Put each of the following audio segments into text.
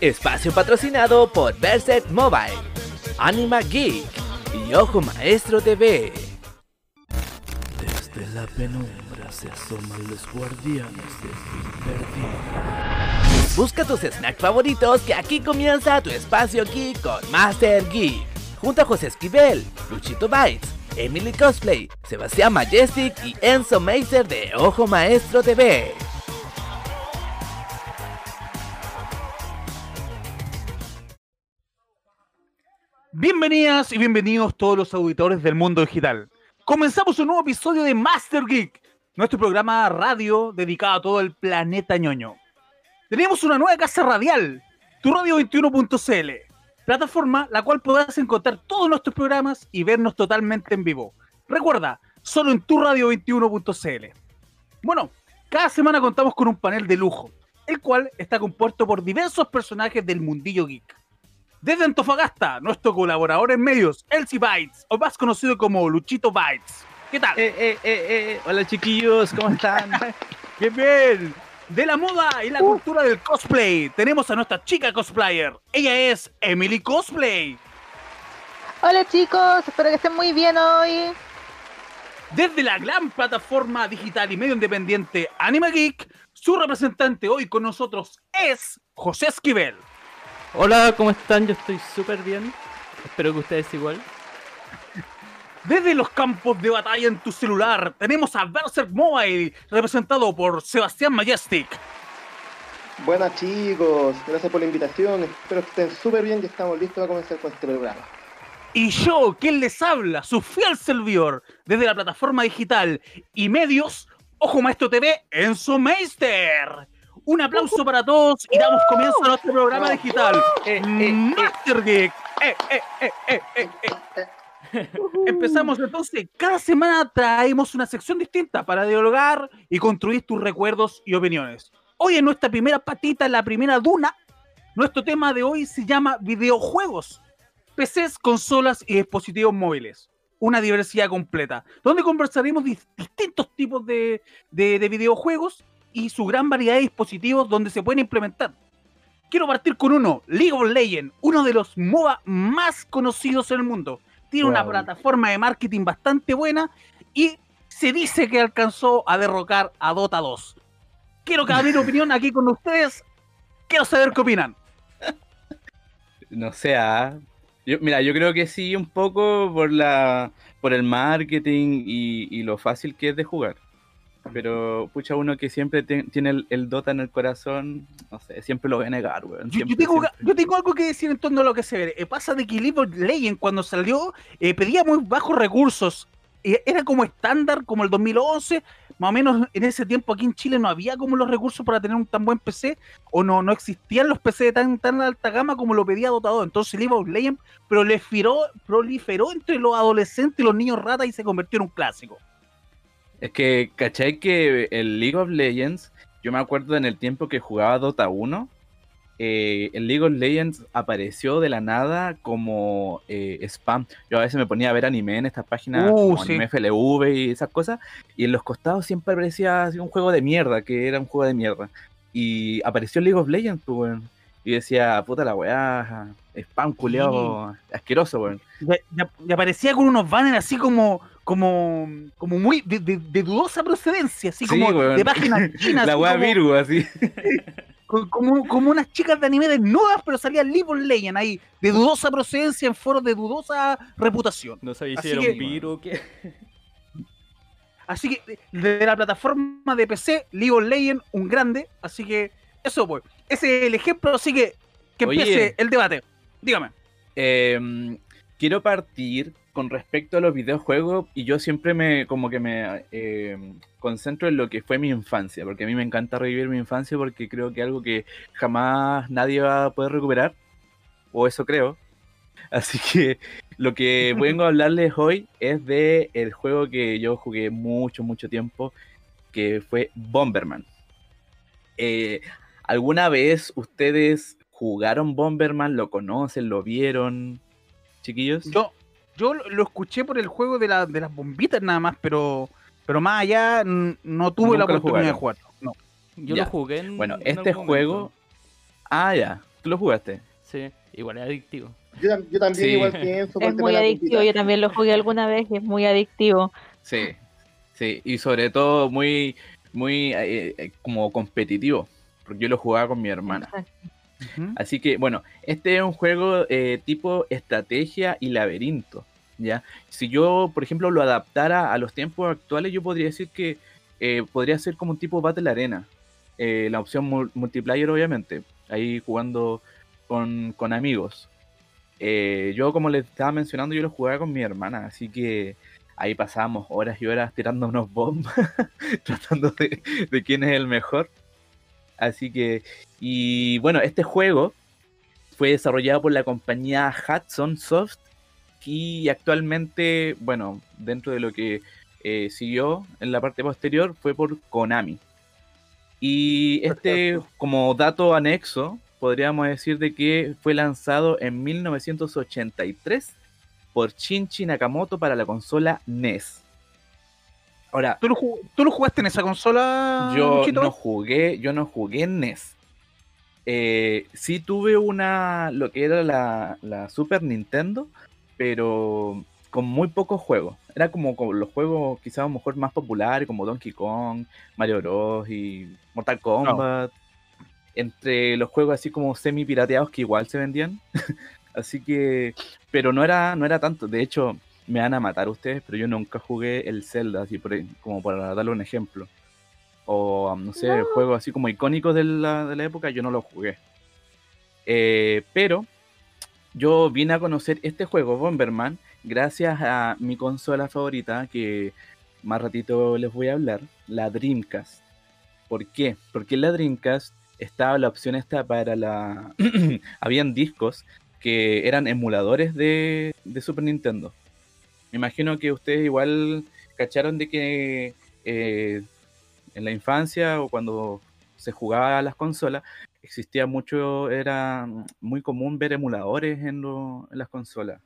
Espacio patrocinado por Berset Mobile, Anima Geek y Ojo Maestro TV. Desde la penumbra se asoman los guardianes del perdido. Busca tus snacks favoritos que aquí comienza tu espacio geek con Master Geek. Junto a José Esquivel, Luchito Bites, Emily Cosplay, Sebastián Majestic y Enzo Meiser de Ojo Maestro TV. Bienvenidas y bienvenidos todos los auditores del mundo digital. Comenzamos un nuevo episodio de Master Geek, nuestro programa radio dedicado a todo el planeta ñoño. Tenemos una nueva casa radial, tu radio 21.cl, plataforma la cual podrás encontrar todos nuestros programas y vernos totalmente en vivo. Recuerda, solo en tu radio 21.cl. Bueno, cada semana contamos con un panel de lujo, el cual está compuesto por diversos personajes del mundillo geek. Desde Antofagasta, nuestro colaborador en medios, Elsie Bites, o más conocido como Luchito Bites. ¿Qué tal? Eh, eh, eh, eh, Hola chiquillos, ¿cómo están? Bien, bien. De la moda y la cultura del cosplay, tenemos a nuestra chica cosplayer. Ella es Emily Cosplay. Hola chicos, espero que estén muy bien hoy. Desde la gran plataforma digital y medio independiente Anime Geek, su representante hoy con nosotros es José Esquivel. Hola, ¿cómo están? Yo estoy súper bien. Espero que ustedes igual. Desde los campos de batalla en tu celular, tenemos a Berserk Mobile, representado por Sebastián Majestic. Buenas chicos, gracias por la invitación, espero que estén súper bien y estamos listos para comenzar con este programa. Y yo, quien les habla, su fiel servidor, desde la plataforma digital y medios, Ojo Maestro TV, Enzo Meister. Un aplauso para todos y damos comienzo a nuestro programa digital, Eh, eh, Master Geek. Eh, eh, eh, eh. Empezamos entonces, cada semana traemos una sección distinta para dialogar y construir tus recuerdos y opiniones. Hoy en nuestra primera patita, en la primera duna, nuestro tema de hoy se llama videojuegos. PCs, consolas y dispositivos móviles. Una diversidad completa, donde conversaremos dis- distintos tipos de, de- de videojuegos y su gran variedad de dispositivos donde se pueden implementar. Quiero partir con uno, League of Legends, uno de los MOBA más conocidos en el mundo. Tiene una plataforma de marketing bastante buena y se dice que alcanzó a derrocar a Dota 2. Quiero que mi opinión aquí con ustedes. Quiero saber qué opinan. No sé, ah. Yo, mira, yo creo que sí, un poco por la por el marketing y, y lo fácil que es de jugar. Pero, pucha, uno que siempre te- tiene el, el Dota en el corazón, no sé, siempre lo voy a negar, weón. Yo, tengo, yo tengo algo que decir en torno a lo que se ve. Eh, pasa de que League of Legends cuando salió eh, pedía muy bajos recursos. Eh, era como estándar, como el 2011. Más o menos en ese tiempo aquí en Chile no había como los recursos para tener un tan buen PC. O no, no existían los PC de tan, tan alta gama como lo pedía Dota 2. Entonces League of Legends proliferó, proliferó entre los adolescentes y los niños ratas y se convirtió en un clásico. Es que, ¿cachai que el League of Legends, yo me acuerdo en el tiempo que jugaba Dota 1, eh, el League of Legends apareció de la nada como eh, spam. Yo a veces me ponía a ver anime en estas páginas Uh, como sí. anime FLV y esas cosas, y en los costados siempre aparecía así un juego de mierda, que era un juego de mierda. Y apareció League of Legends, pues, weón. Y decía, puta la weá, spam culeado asqueroso, weón. Ya aparecía con unos banners así como, como, como muy de, de- de dudosa procedencia, así Sí, como weón. de páginas chinas. la weá como- Virgo, así. co- como, como unas chicas de anime desnudas, pero salía League of Legends ahí, de dudosa procedencia en foros de dudosa reputación. No sabía si era un virus o qué. Así que de la plataforma de PC, League of Legends, un grande. Así que eso, pues. Ese es el ejemplo, así que que Oye. empiece el debate. Dígame. Eh, quiero partir con respecto a los videojuegos y yo siempre me como que me eh, concentro en lo que fue mi infancia, porque a mí me encanta revivir mi infancia porque creo que es algo que jamás nadie va a poder recuperar, o eso creo. Así que lo que vengo a hablarles hoy es de el juego que yo jugué mucho, mucho tiempo, que fue Bomberman. Eh, ¿Alguna vez ustedes jugaron Bomberman? ¿Lo conocen? ¿Lo vieron? Chiquillos. Yo, yo lo escuché por el juego de, la- de las bombitas nada más, pero, pero más allá no tuve la Nunca oportunidad de jugarlo. No. Yo Ya. lo jugué en Bueno, en este algún juego. momento. Ah, ya. ¿Tú lo jugaste? Sí, igual es adictivo. Yo, yo también Sí. igual pienso Es muy adictivo, yo también lo jugué alguna vez y es muy adictivo. Sí, sí, y sobre todo muy, muy eh, eh, como competitivo, porque yo lo jugaba con mi hermana. Exacto. Así que, bueno, este es un juego eh, tipo estrategia y laberinto, Si yo, por ejemplo, lo adaptara a los tiempos actuales, yo podría decir que eh, podría ser como un tipo Battle Arena. Eh, la opción mul- multiplayer, obviamente, ahí jugando con, con amigos. Eh, yo, como les estaba mencionando, yo lo jugaba con mi hermana, así que ahí pasábamos horas y horas tirando unos bombas, tratando de quién es el mejor. Así que, y bueno, este juego fue desarrollado por la compañía Hudson Soft y actualmente, bueno, dentro de lo que eh, siguió en la parte posterior fue por Konami. Y este, Perfecto. como dato anexo, podríamos decir de que fue lanzado en 1983 por Shinji Nakamoto para la consola NES. Ahora, ¿Tú lo, tú lo jugaste en esa consola? yo Luchito? no jugué, yo no jugué en NES. Eh, sí tuve una, lo que era la, la Super Nintendo, pero con muy pocos juegos. Era como, como los juegos quizás a lo mejor más populares, como Donkey Kong, Mario Bros. y Mortal Kombat. Entre los juegos así como semi pirateados que igual se vendían. así que, pero no era, no era tanto. De hecho, me van a matar ustedes, pero yo nunca jugué el Zelda, así por, como para darle un ejemplo. O, no sé, juegos así como icónicos de la, de la época, yo no los jugué. Eh, pero yo vine a conocer este juego, Bomberman, gracias a mi consola favorita, que más ratito les voy a hablar, la Dreamcast. ¿Por qué? Porque en la Dreamcast estaba la opción esta para la... Habían discos que eran emuladores de, de Super Nintendo. Me imagino que ustedes igual cacharon de que eh, en la infancia o cuando se jugaba a las consolas existía mucho, era muy común ver emuladores en, lo- en las consolas.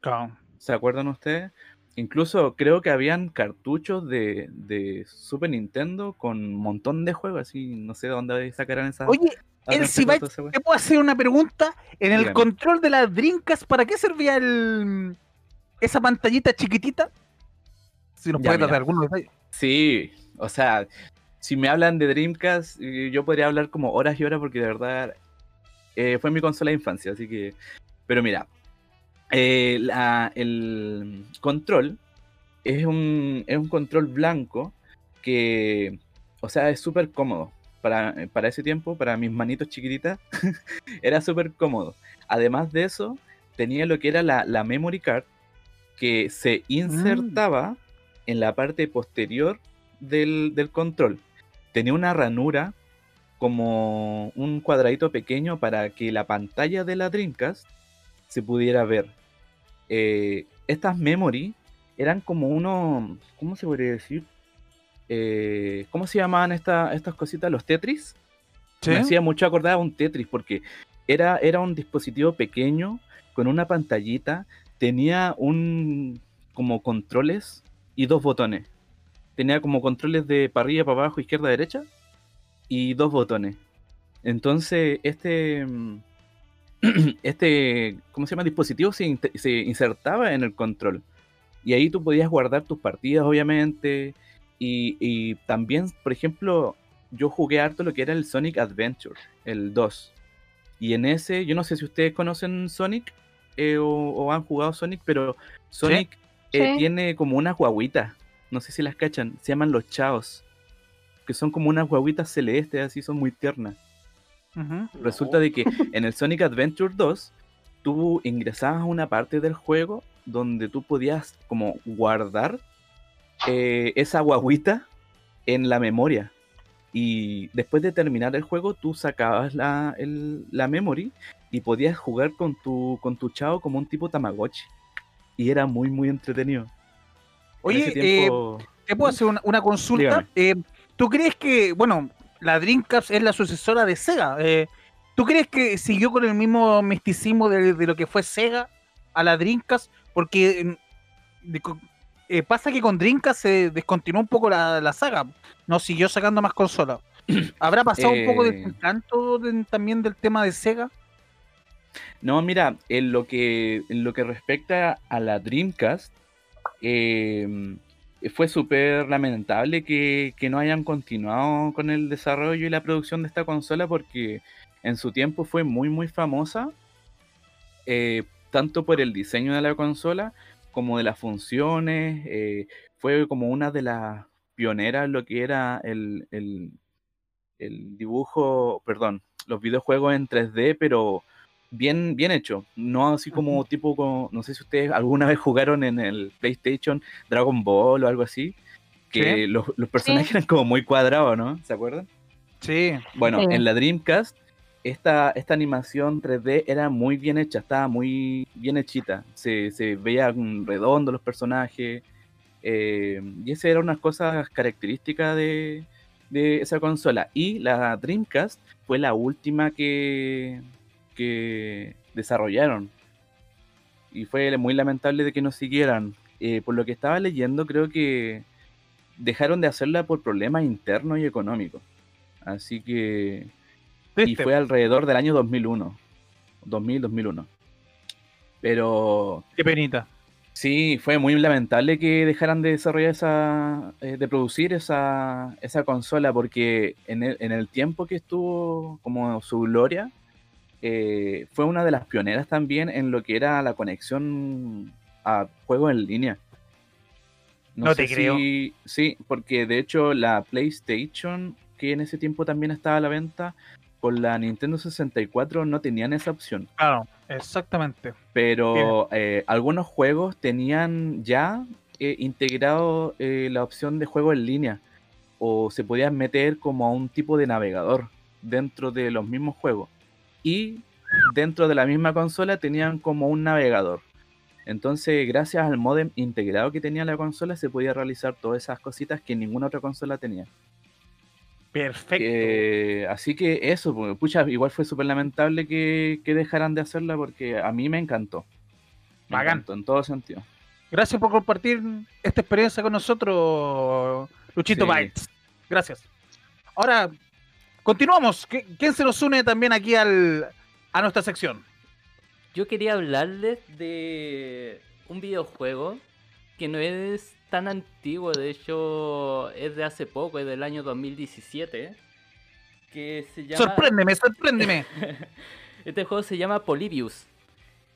Claro. ¿Se acuerdan ustedes? Incluso creo que habían cartuchos de, de Super Nintendo con un montón de juegos, así no sé de dónde sacarán esas. Oye, el wea. ¿te puedo hacer una pregunta? En el Dígame. control de las Dreamcast, ¿para qué servía el esa pantallita chiquitita? Si nos puedes dar algunos detalles. Sí, o sea, si me hablan de Dreamcast, eh, yo podría hablar como horas y horas porque de verdad eh, fue mi consola de infancia, así que... Pero mira, eh, la- el control es un, es un control blanco que, o sea, es súper cómodo. Para, para ese tiempo, para mis manitos chiquititas, era súper cómodo. Además de eso, tenía lo que era la, la memory card que se insertaba en la parte posterior del, del control. Tenía una ranura como un cuadradito pequeño para que la pantalla de la Dreamcast se pudiera ver. Eh, estas memory eran como uno, ¿cómo se podría decir? Eh, ¿Cómo se llamaban esta- estas cositas? Los Tetris. Me hacía mucho acordar a un Tetris porque era, era un dispositivo pequeño con una pantallita, tenía un como controles y dos botones. Tenía como controles de para arriba, para abajo, izquierda, derecha y dos botones. Entonces, este mm, este, ¿cómo se llama? Dispositivo se, se insertaba en el control. Y ahí tú podías guardar tus partidas, obviamente. Y, y también, por ejemplo, yo jugué harto lo que era el Sonic Adventure, el 2. Y en ese, yo no sé si ustedes conocen Sonic eh, o, o han jugado Sonic, pero Sonic eh, Sí. tiene como unas guaguitas. No sé si las cachan. Se llaman los chaos. Que son como unas guaguitas celestes, así son muy tiernas. Resulta de que en el Sonic Adventure 2 tú ingresabas a una parte del juego donde tú podías como guardar eh, esa guaguita en la memoria. Y después de terminar el juego, tú sacabas la, el- la memory y podías jugar con tu, con tu chavo como un tipo Tamagotchi. Y era muy, muy entretenido. Oye, tiempo- ¿te puedo hacer una, una consulta? Eh, ¿Tú crees que, bueno, la Dreamcast es la sucesora de Sega? eh, ¿Tú crees que siguió con el mismo misticismo de, de lo que fue Sega a la Dreamcast? Porque mm, de eh, pasa que con Dreamcast se descontinuó un poco la, la saga, no siguió sacando más consolas. ¿Habrá pasado un poco Eh. de encanto de- también del tema de Sega? No, mira, en lo que, en lo que respecta a la Dreamcast, eh, fue súper lamentable que, no hayan continuado con el desarrollo y la producción de esta consola porque en su tiempo fue muy, muy famosa, eh, tanto por el diseño de la consola como de las funciones. eh, fue como una de las pioneras lo que era el- el dibujo, perdón, los videojuegos en 3D, pero bien, bien hecho. No así como tipo, como- no sé si ustedes alguna vez jugaron en el PlayStation Dragon Ball o algo así, que Sí. los, los personajes eran como muy cuadrados, ¿no? ¿Se acuerdan? Sí. Bueno, Sí. en la Dreamcast, esta, esta animación 3D era muy bien hecha, estaba muy bien hechita. Se, se veía mm, redondo los personajes. eh, y esa era una cosa característica de, de esa consola. Y la Dreamcast fue la última que, que desarrollaron. Y fue muy lamentable de que no siguieran. Eh, por lo que estaba leyendo, creo que dejaron de hacerla por problemas internos y económicos. Así que... Y fue alrededor del año 2001. 2000-2001. Pero Qué penita. sí, fue muy lamentable que dejaran de desarrollar esa, eh, de producir esa, esa consola, porque en el, en el tiempo que estuvo como su gloria, eh, fue una de las pioneras también en lo que era la conexión a juegos en línea. No te sé creo. si- sí, porque de hecho la PlayStation, que en ese tiempo también estaba a la venta, con la Nintendo 64 no tenían esa opción. Claro, exactamente. Pero eh, algunos juegos tenían ya eh, integrado la opción de juego en línea. O se podían meter como a un tipo de navegador dentro de los mismos juegos. Y dentro de la misma consola tenían como un navegador. Entonces, gracias al modem integrado que tenía la consola, se podía realizar todas esas cositas que ninguna otra consola tenía. Perfecto. Eh, así que eso, pues, pucha, igual fue súper lamentable que, que dejaran de hacerla porque a mí me encantó. Me Bacán. encantó en todo sentido. Gracias por compartir esta experiencia con nosotros, Luchito Sí. Bytes. Gracias. Ahora, continuamos. ¿Qui- ¿Quién se nos une también aquí al, a nuestra sección? Yo quería hablarles de un videojuego que no es tan antiguo, de hecho es de hace poco, es del año 2017, que se llama... Sorpréndeme, sorpréndeme. Este juego se llama Polybius.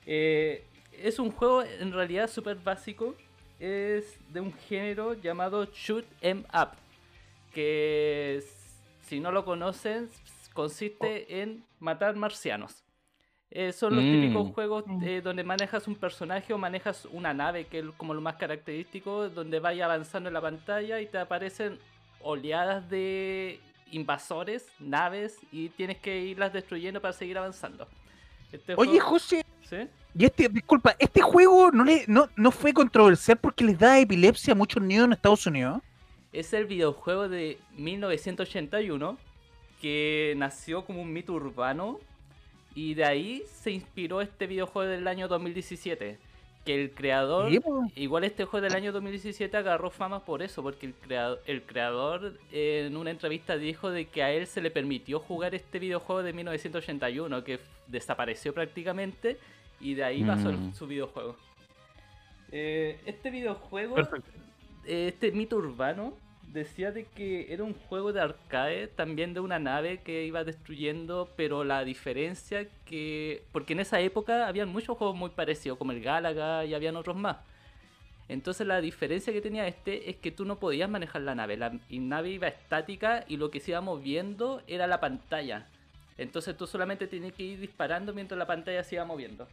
Eh, es un juego en realidad súper básico. Es de un género llamado Shoot 'em Up. Que s- si no lo conocen, consiste en matar marcianos. Eh, son los Mm. típicos juegos eh, donde manejas un personaje o manejas una nave, que es como lo más característico, donde vaya avanzando en la pantalla y te aparecen oleadas de invasores, naves, y tienes que irlas destruyendo para seguir avanzando. Este Oye, juego- José, ¿Sí? y este, disculpa, ¿este juego no, le, no, no fue controversial porque les da epilepsia a muchos niños en Estados Unidos? Es el videojuego de 1981 que nació como un mito urbano y de ahí se inspiró este videojuego del año 2017. Que el creador, Sí, po. igual este juego del año 2017 agarró fama por eso, porque el creador, el creador eh, en una entrevista dijo de que a él se le permitió jugar este videojuego de 1981, que desapareció prácticamente y de ahí pasó Mm. su videojuego. Eh, este videojuego Perfecto. eh, este mito urbano decía de que era un juego de arcade, también de una nave que iba destruyendo, pero la diferencia que... Porque en esa época habían muchos juegos muy parecidos, como el Galaga y habían otros más. Entonces la diferencia que tenía este es que tú no podías manejar la nave, la nave iba estática y lo que se iba moviendo era la pantalla. Entonces tú solamente tenías que ir disparando mientras la pantalla se iba moviendo.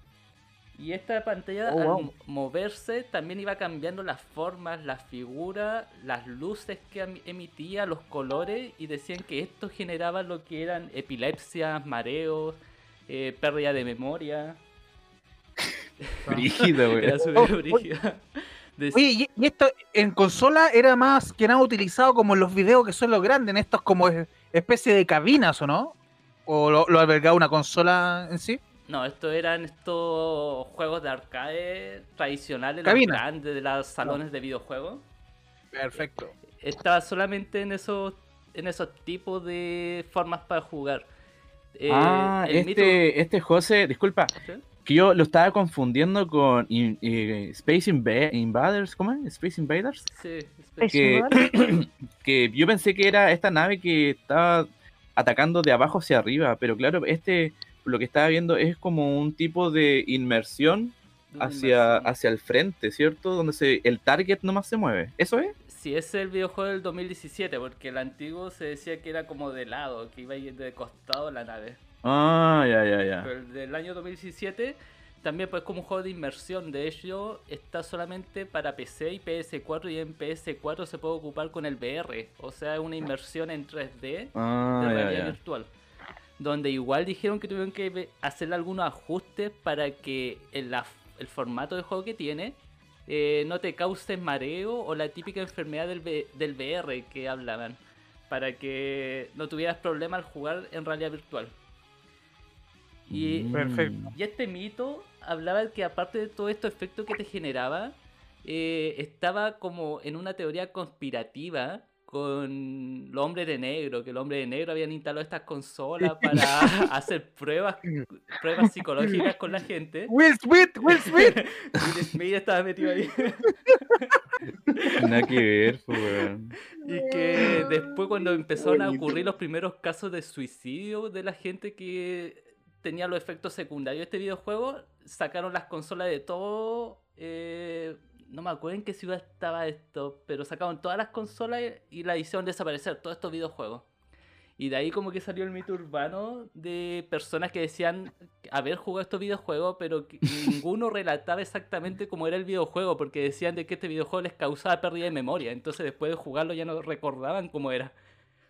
Y esta pantalla Oh, al wow. moverse también iba cambiando las formas, las figuras, las luces que em- emitía, los colores y decían que esto generaba lo que eran epilepsias, mareos, eh, pérdida de memoria. Brígido, güey. Era Oh, súper oh. brígido. Dec- Oye, y, y esto en consola era más que nada utilizado como en los videos que son los grandes, en estos como es- especie de cabinas, ¿o no? ¿O lo, lo albergaba una consola en sí? No, esto eran estos juegos de arcade tradicionales, los grandes de los salones de videojuegos. Perfecto. Estaba solamente en esos, en esos tipos de formas para jugar. Eh, ah, el Meet este, este José, disculpa, ¿Sí? que yo lo estaba confundiendo con in- eh, Space Inva- Invaders, ¿cómo es? Space Invaders. Sí, Space Que, Invaders. que yo pensé que era esta nave que estaba atacando de abajo hacia arriba, pero claro, este lo que estaba viendo es como un tipo de inmersión hacia, inmersión. hacia el frente, ¿cierto? Donde se, el target nomás se mueve. ¿Eso es? Sí, es el videojuego del 2017, porque el antiguo se decía que era como de lado, que iba a ir de costado la nave. Ah, ya, ya, ya. Pero el del año 2017 también pues como un juego de inmersión. De hecho, está solamente para PC y PS4 y en PS4 se puede ocupar con el VR. O sea, es una inmersión en 3D Ah, de ya, realidad ya. virtual. Donde igual dijeron que tuvieron que hacerle algunos ajustes para que el, la- el formato de juego que tiene eh, no te cause mareo o la típica enfermedad del, del VR que hablaban. Para que no tuvieras problema al jugar en realidad virtual. Y, Mm. Perfecto. y este mito hablaba que aparte de todo estos efectos que te generaba, eh, estaba como en una teoría conspirativa con los hombres de negro, que los hombres de negro habían instalado estas consolas para hacer pruebas, pruebas psicológicas con la gente. Will Smith, Will Smith. Will Smith estaba metido ahí. Nada que ver, pues, weón. Y que después cuando empezaron a ocurrir los primeros casos de suicidio de la gente que tenía los efectos secundarios de este videojuego, sacaron las consolas de todo... eh, no me acuerdo en qué ciudad estaba esto, pero sacaron todas las consolas y la hicieron desaparecer, todos estos videojuegos. Y de ahí como que salió el mito urbano de personas que decían haber jugado estos videojuegos, pero que ninguno relataba exactamente cómo era el videojuego, porque decían de que este videojuego les causaba pérdida de memoria. Entonces después de jugarlo ya no recordaban cómo era.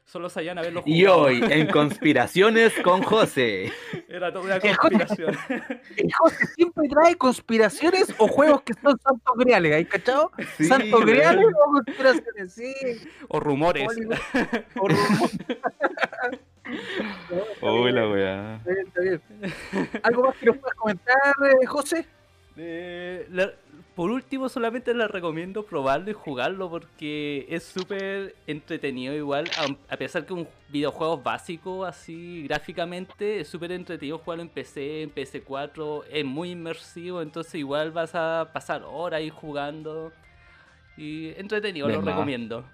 Solo sabían haberlo jugado. Y hoy, en Conspiraciones con José. Era toda una conspiración. El José siempre trae conspiraciones o juegos que son santos griales, ¿hay cachado? Sí, santos weón. griales o conspiraciones, sí. o rumores. O rumor. Uy, la weá. Está bien, está bien. ¿Algo más que nos puedas comentar, eh, José? Eh, la- por último, solamente les recomiendo probarlo y jugarlo porque es súper entretenido igual, a, pesar que un videojuego básico así gráficamente, es súper entretenido jugarlo en PC, en PS4, es muy inmersivo, entonces igual vas a pasar horas ahí jugando y entretenido, lo recomiendo.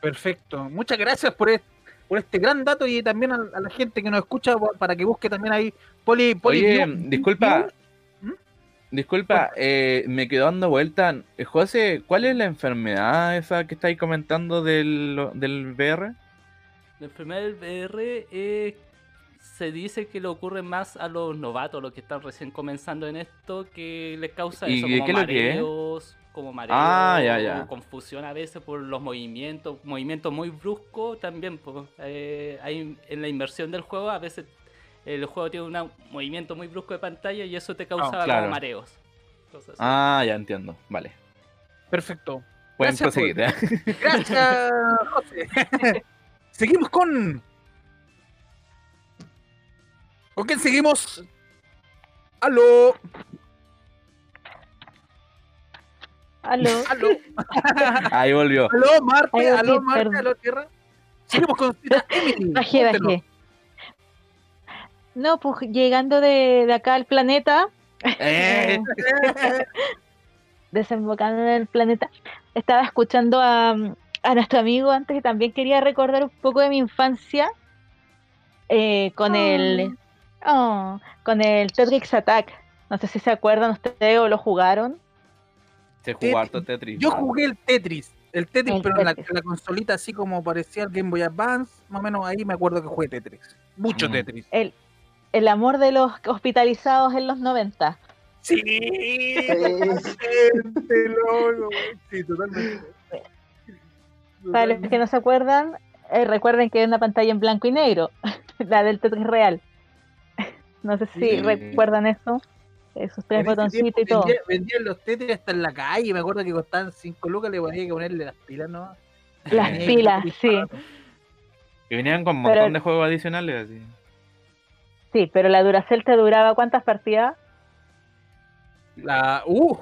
Perfecto. Muchas gracias por, es- por este gran dato y también a, a la gente que nos escucha pa- para que busque también ahí Poli. poli Oye, disculpa. Disculpa, eh, me quedó dando vuelta. Eh, José, ¿cuál es la enfermedad esa que estáis comentando del, del VR? La enfermedad del VR eh, se dice que le ocurre más a los novatos, los que están recién comenzando en esto, que les causa ¿Y eso, qué como mareos, como mareos, Ah, ya, ya. o confusión a veces por los movimientos, movimientos muy bruscos también. pues, eh, hay, en la inversión del juego a veces el juego tiene un movimiento muy brusco de pantalla y eso te causa Ah, claro. como mareos. Ah, ya entiendo. Vale. Perfecto. Pueden Gracias, proseguir. ¿eh? Gracias, José. seguimos con. ¿Con quién seguimos? ¡Aló! Aló. ¡Aló! Ahí volvió. ¡Aló, Marte! ¡Aló, ok, Marte! ¡Aló, Tierra! Seguimos con Emily. Bajé, bajé. No, pues llegando de, de acá al planeta, Eh, desembocando en el planeta, estaba escuchando a, a nuestro amigo antes y también quería recordar un poco de mi infancia eh, con el oh, con el Tetris Attack. No sé si se acuerdan ustedes o lo jugaron. se jugó harto Tetris. Yo jugué el Tetris. El Tetris, El pero en la, Tetris. en la consolita así como parecía el Game Boy Advance. Más o menos ahí me acuerdo que jugué Tetris. Mucho Mm. Tetris. El, el amor de los hospitalizados en los 90. Sí, totalmente, loco, sí, totalmente. Para los que no se acuerdan, eh, recuerden que es una pantalla en blanco y negro, la del Tetris real. No sé si Sí. recuerdan eso, esos tres En ese botoncitos y todo. vendía- Vendían los Tetris hasta en la calle. Me acuerdo que costaban 5 lucas, le había que ponerle las pilas, ¿no? Las Eh, pilas, sí. Y venían con un Pero- montón de juegos adicionales. Así. Sí, pero la Duracell te duraba cuántas partidas? La. ¡Uh!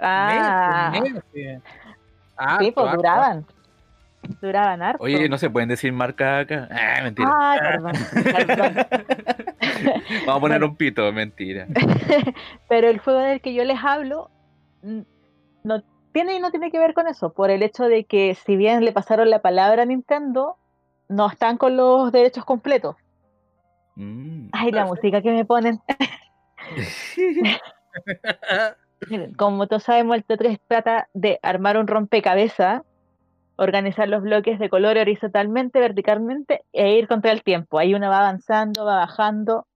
Ah, meses, meses. Ah, sí, pues harto, duraban. Duraban harto. Oye, no se pueden decir marca acá. Ah, mentira. Ay, perdón, perdón. Vamos a poner bueno. un pito, mentira. Pero el juego del que yo les hablo no tiene y no tiene que ver con eso, por el hecho de que si bien le pasaron la palabra a Nintendo, no están con los derechos completos. Mm. Ay, la música que me ponen. Miren, Como todos sabemos, el Tetris trata de armar un rompecabezas, organizar los bloques de color horizontalmente, verticalmente e ir contra el tiempo. Ahí uno va avanzando, va bajando.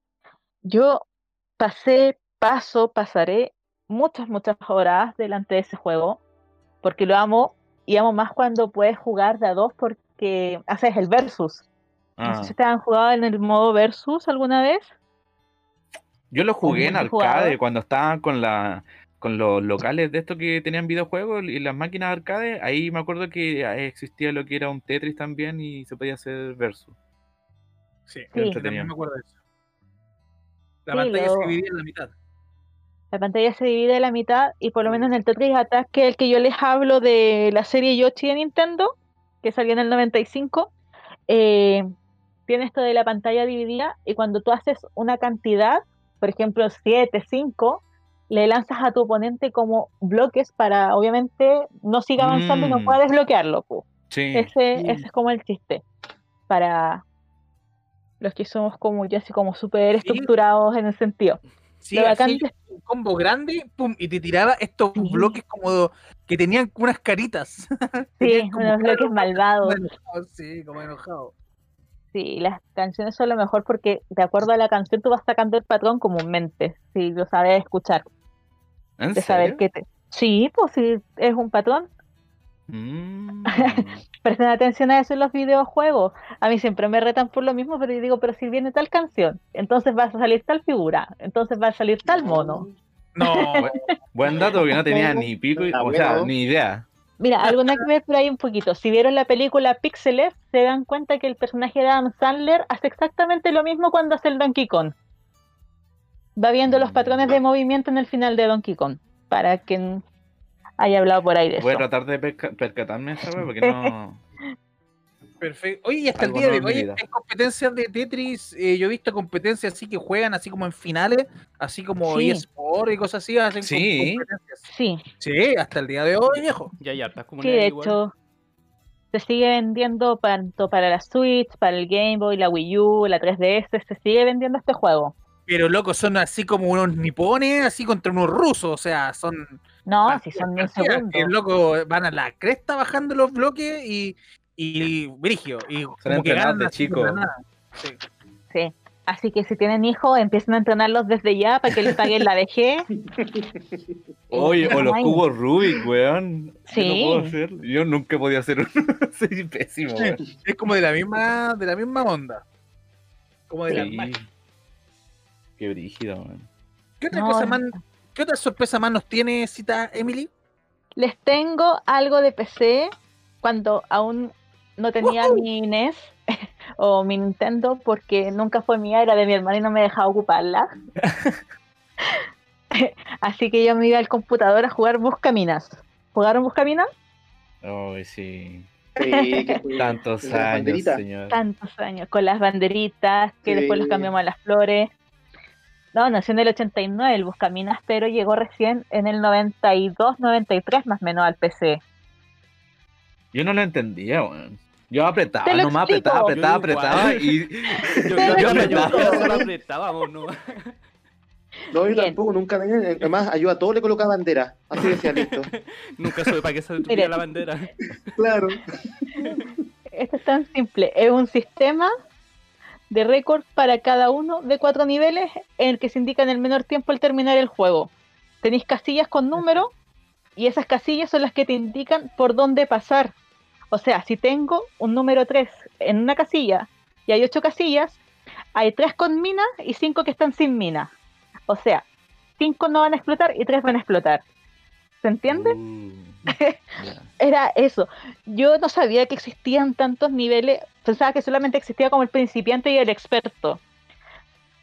Yo pasé, paso, pasaré muchas, muchas horas delante de ese juego, porque lo amo y amo más cuando puedes jugar de a dos porque haces el versus. No Ah. sé si ustedes han jugado en el modo versus alguna vez. Yo lo jugué en arcade cuando estaban con la con los locales de estos que tenían videojuegos y las máquinas arcade. Ahí me acuerdo que ah, existía lo que era un Tetris también y se podía hacer versus. Sí, Sí. yo también me acuerdo de eso. La Sí, pantalla lo- se dividía en la mitad. La pantalla se divide a la mitad y por lo menos en el Tetris Attack, que es el que yo les hablo de la serie Yoshi de Nintendo, que salió en el 95, eh, tiene esto de la pantalla dividida y cuando tú haces una cantidad, por ejemplo 7, 5, le lanzas a tu oponente como bloques para obviamente no siga avanzando y no Mm. pueda desbloquearlo. pu. Sí. Ese, ese es como el chiste. Para los que somos como yo, así como súper Sí. estructurados en el sentido. Sí, así, un combo grande, pum, y te tiraba estos Sí. bloques como que tenían unas caritas. Sí, unos bloques malvados. como Sí, como enojado. Sí, las canciones son lo mejor porque de acuerdo a la canción tú vas sacando el patrón comúnmente, si lo sabes escuchar, ¿En de saber que te... Sí, pues si es un patrón, Mm. presten atención a eso en los videojuegos. A mí siempre me retan por lo mismo, pero yo digo, pero si viene tal canción, entonces va a salir tal figura, entonces va a salir tal mono. No, Buen dato que no tenía ni pico, y- o sea, bueno. ni idea. Mira, algo nada que ver por ahí un poquito. Si vieron la película Pixeles, se dan cuenta que el personaje de Adam Sandler hace exactamente lo mismo cuando hace el Donkey Kong. Va viendo los patrones de movimiento en el final de Donkey Kong, para quien haya hablado por ahí de eso. Voy a tratar de perca- percatarme esa wea porque no. Perfecto. Oye, y hasta Algo el día de hoy en competencias de Tetris, eh, yo he visto competencias así que juegan así como en finales, así como Sí. eSport y cosas así, hacen Sí. competencias. Sí, Sí, hasta el día de hoy, viejo. Ya hartas sí, de igual. hecho, se sigue vendiendo tanto para la Switch, para el Game Boy, la Wii U, la 3DS, se sigue vendiendo este juego. Pero loco, son así como unos nipones, así contra unos rusos, o sea, son No, si son un partidas, segundo. que el loco van a la cresta bajando los bloques y, y brigio, y como que ganan de chico. la. Sí. Sí. Así que si tienen hijos, empiecen a entrenarlos desde ya para que les paguen la vejez. Oye, o los cubos Rubik, weón. Sí. no puedo hacer. Yo nunca podía hacer uno. Soy pésimo, weón. Es como de la misma, de la misma onda. Como de la Sí. magia. Qué brígido, weón. ¿Qué otra No, cosa más, qué otra sorpresa más nos tiene cita Emily? Les tengo algo de PC cuando aún no tenía mi NES o mi Nintendo porque nunca fue mía, era de mi hermana y no me dejaba ocuparla. Así que yo me iba al computador a jugar Buscaminas. ¿Jugaron Buscaminas? Ay, sí. Sí, que fue- Tantos años, señor. Tantos años, con las banderitas, que después los cambiamos a las flores. No, nació en el 89 el Buscaminas, pero llegó recién en el 92, 93 más o menos al PC. Yo no lo entendía, weón. Yo apretaba, Te lo nomás apretaba, explico. apretaba, Yo apretaba y. Yo, yo, yo, no, yo- no. yo solo apretábamos, ¿no? No, yo Bien. tampoco, nunca tenía. Además, ayuda a todo le colocaba bandera. Así decía, listo. Nunca supe para qué se tuviera la bandera. Claro. Esto es tan simple, es un sistema de récord para cada uno de cuatro niveles en el que se indica en el menor tiempo al terminar el juego. Tenéis casillas con número y esas casillas son las que te indican por dónde pasar. O sea, si tengo un número 3 en una casilla y hay ocho casillas, hay tres con mina y cinco que están sin mina. O sea, cinco no van a explotar y tres van a explotar. ¿Se entiende? Ya. Era eso. Yo no sabía que existían tantos niveles. Pensaba que solamente existía como el principiante y el experto.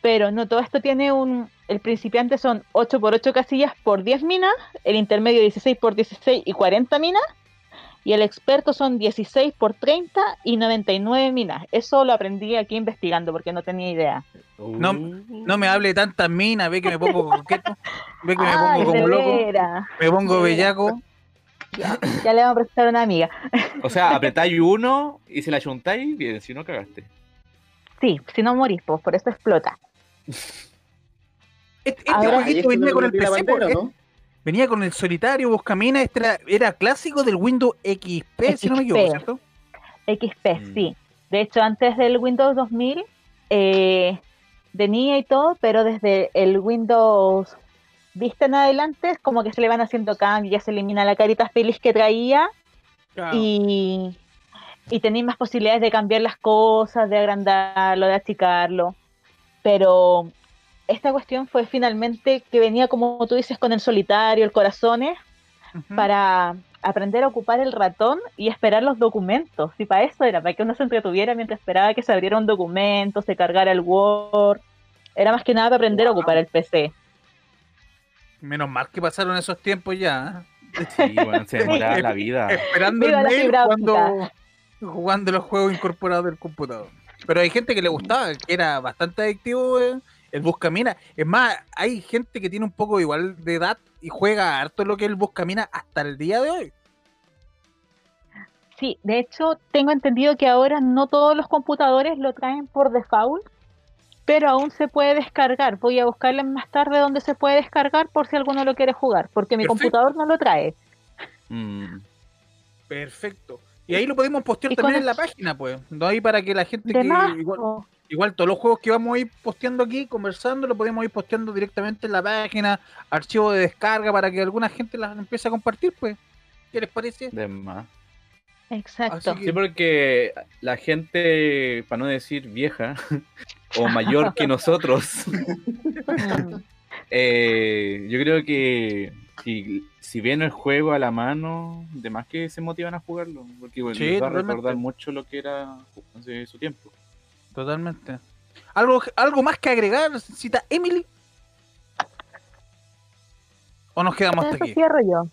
Pero no, todo esto tiene un... El principiante son 8 por 8 casillas por 10 minas, el intermedio 16 por 16 y 40 minas, y el experto son 16 por 30 y 99 minas. Eso lo aprendí aquí investigando porque no tenía idea. No, no me hable tantas minas, ve que me pongo coqueto, ve que me Ay, pongo como loco, me pongo bellaco. Ya, ya le vamos a presentar a una amiga. O sea, apretáis uno y si la juntáis, bien, si no cagaste. Sí, si no morís, pues por eso explota. Este, este Ahora- jueguito venía con el PC, bandera, porque- ¿no? Venía con el solitario, Buscamina, este era, era clásico del Windows XP, si no me equivoco, XP. ¿cierto? XP, Mm. sí. De hecho, antes del Windows 2000 eh, venía y todo, pero desde el Windows Vista en adelante es como que se le van haciendo cambios, ya se elimina la carita feliz que traía y, y tenéis más posibilidades de cambiar las cosas, de agrandarlo, de achicarlo. Pero esta cuestión fue finalmente que venía, como tú dices, con el solitario, el corazones, Ujú. para aprender a ocupar el ratón y esperar los documentos. Y para eso era, para que uno se entretuviera mientras esperaba que se abriera un documento, se cargara el Word. Era más que nada para aprender a ocupar el PC. Menos mal que pasaron esos tiempos ya. ¿eh? Sí, bueno, se demoraba la vida. Esperando Viva el mail cuando jugando los juegos incorporados del computador. Pero hay gente que le gustaba, que era bastante adictivo eh, el Buscamina. Es más, hay gente que tiene un poco igual de edad y juega harto lo que es el Buscamina hasta el día de hoy. Sí, de hecho, tengo entendido que ahora no todos los computadores lo traen por default, pero aún se puede descargar. Voy a buscarles más tarde dónde se puede descargar por si alguno lo quiere jugar, porque mi Perfecto. computador no lo trae. Mm. Perfecto. Y ahí lo podemos postear también en la página, pues. No ahí para que la gente que más, igual, todos los juegos que vamos a ir posteando aquí, conversando, lo podemos ir posteando directamente en la página, archivo de descarga para que alguna gente las empiece a compartir, pues. ¿Qué les parece? De más. Exacto. Sí, porque la gente, para no decir vieja, o mayor que nosotros, eh, yo creo que si, si viene el juego a la mano, de más que se motivan a jugarlo, porque bueno, Sí, les va a totalmente. recordar mucho lo que era hace su tiempo. Totalmente. ¿Algo, algo más que agregar, cita Emily? ¿O nos quedamos Con hasta eso aquí? cierro yo.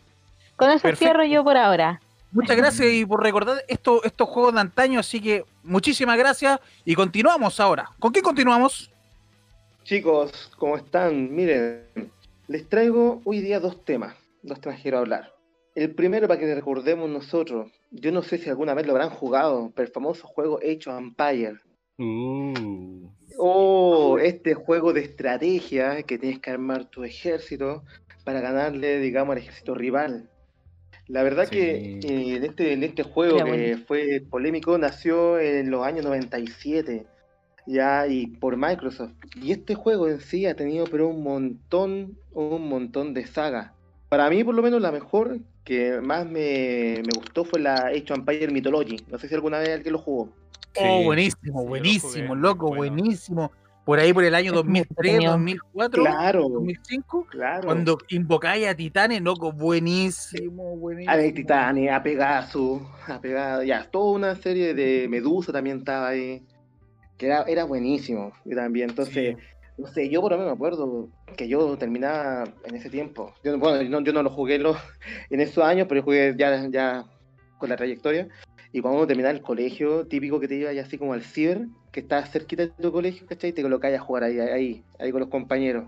Con eso Perfecto. cierro yo por ahora. Muchas gracias y por recordar esto, estos juegos de antaño, así que muchísimas gracias y continuamos ahora. ¿Con qué continuamos? Chicos, ¿cómo están? Miren, les traigo hoy día dos temas, dos temas que quiero hablar. El primero para que recordemos nosotros, yo no sé si alguna vez lo habrán jugado, pero el famoso juego Age of Empire. Uh, Oh, este juego de estrategia que tienes que armar tu ejército para ganarle, digamos, al ejército rival. La verdad que Sí. eh, en este, en este juego que bueno. fue polémico nació en los años 97 ya y por Microsoft. Y este juego en sí ha tenido pero un montón, un montón de sagas. Para mí por lo menos la mejor que más me, me gustó fue la Age of Empire Mythology. No sé si alguna vez alguien lo jugó. Oh, buenísimo, Sí, yo lo buenísimo, loco, bueno. buenísimo. Por ahí por el año Es muy 2003, entretenido. 2004, Claro, 2005, claro. cuando invocáis a Titanes, loco, buenísimo, buenísimo. A Titania, a Pegasus, a Pegasus, ya, toda una serie de Medusa también estaba ahí, que era, era buenísimo y también, entonces, no sé, yo por lo menos me acuerdo que yo terminaba en ese tiempo, yo, bueno, yo no, yo no lo jugué en, los- en esos años, pero jugué ya, ya con la trayectoria, y cuando uno terminaba el colegio, típico que te iba así como al ciber, que estaba cerquita de tu colegio, ¿cachai? Y te colocabas a jugar ahí, ahí, ahí con los compañeros.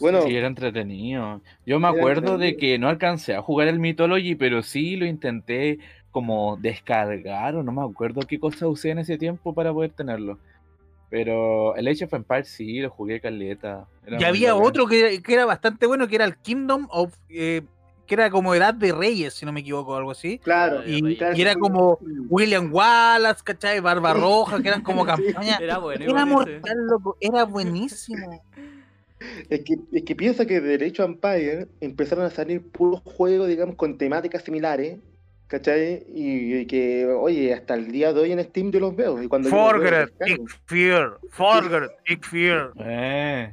Bueno, sí, era entretenido. Yo me acuerdo de que no alcancé a jugar el Mythology, pero sí lo intenté como descargar o no me acuerdo qué cosa usé en ese tiempo para poder tenerlo. Pero el Age of Empires sí, lo jugué caleta. Era Y había bacán. otro que, que era bastante bueno, que era el Kingdom of... eh, que era como Edad de Reyes, si no me equivoco, algo así. claro. Y, claro, y era como. William Wallace, ¿cachai? Barbarroja, que eran como campañas. Era bueno. Era mortal, loco, era buenísimo. Es que, es que piensa que de Derecho a Empire empezaron a salir puros juegos, digamos, con temáticas similares, ¿cachai? Y, y que, oye, hasta el día de hoy en Steam yo los veo. Y cuando Forget. Big Fear, Forget, Big Fear. Eh,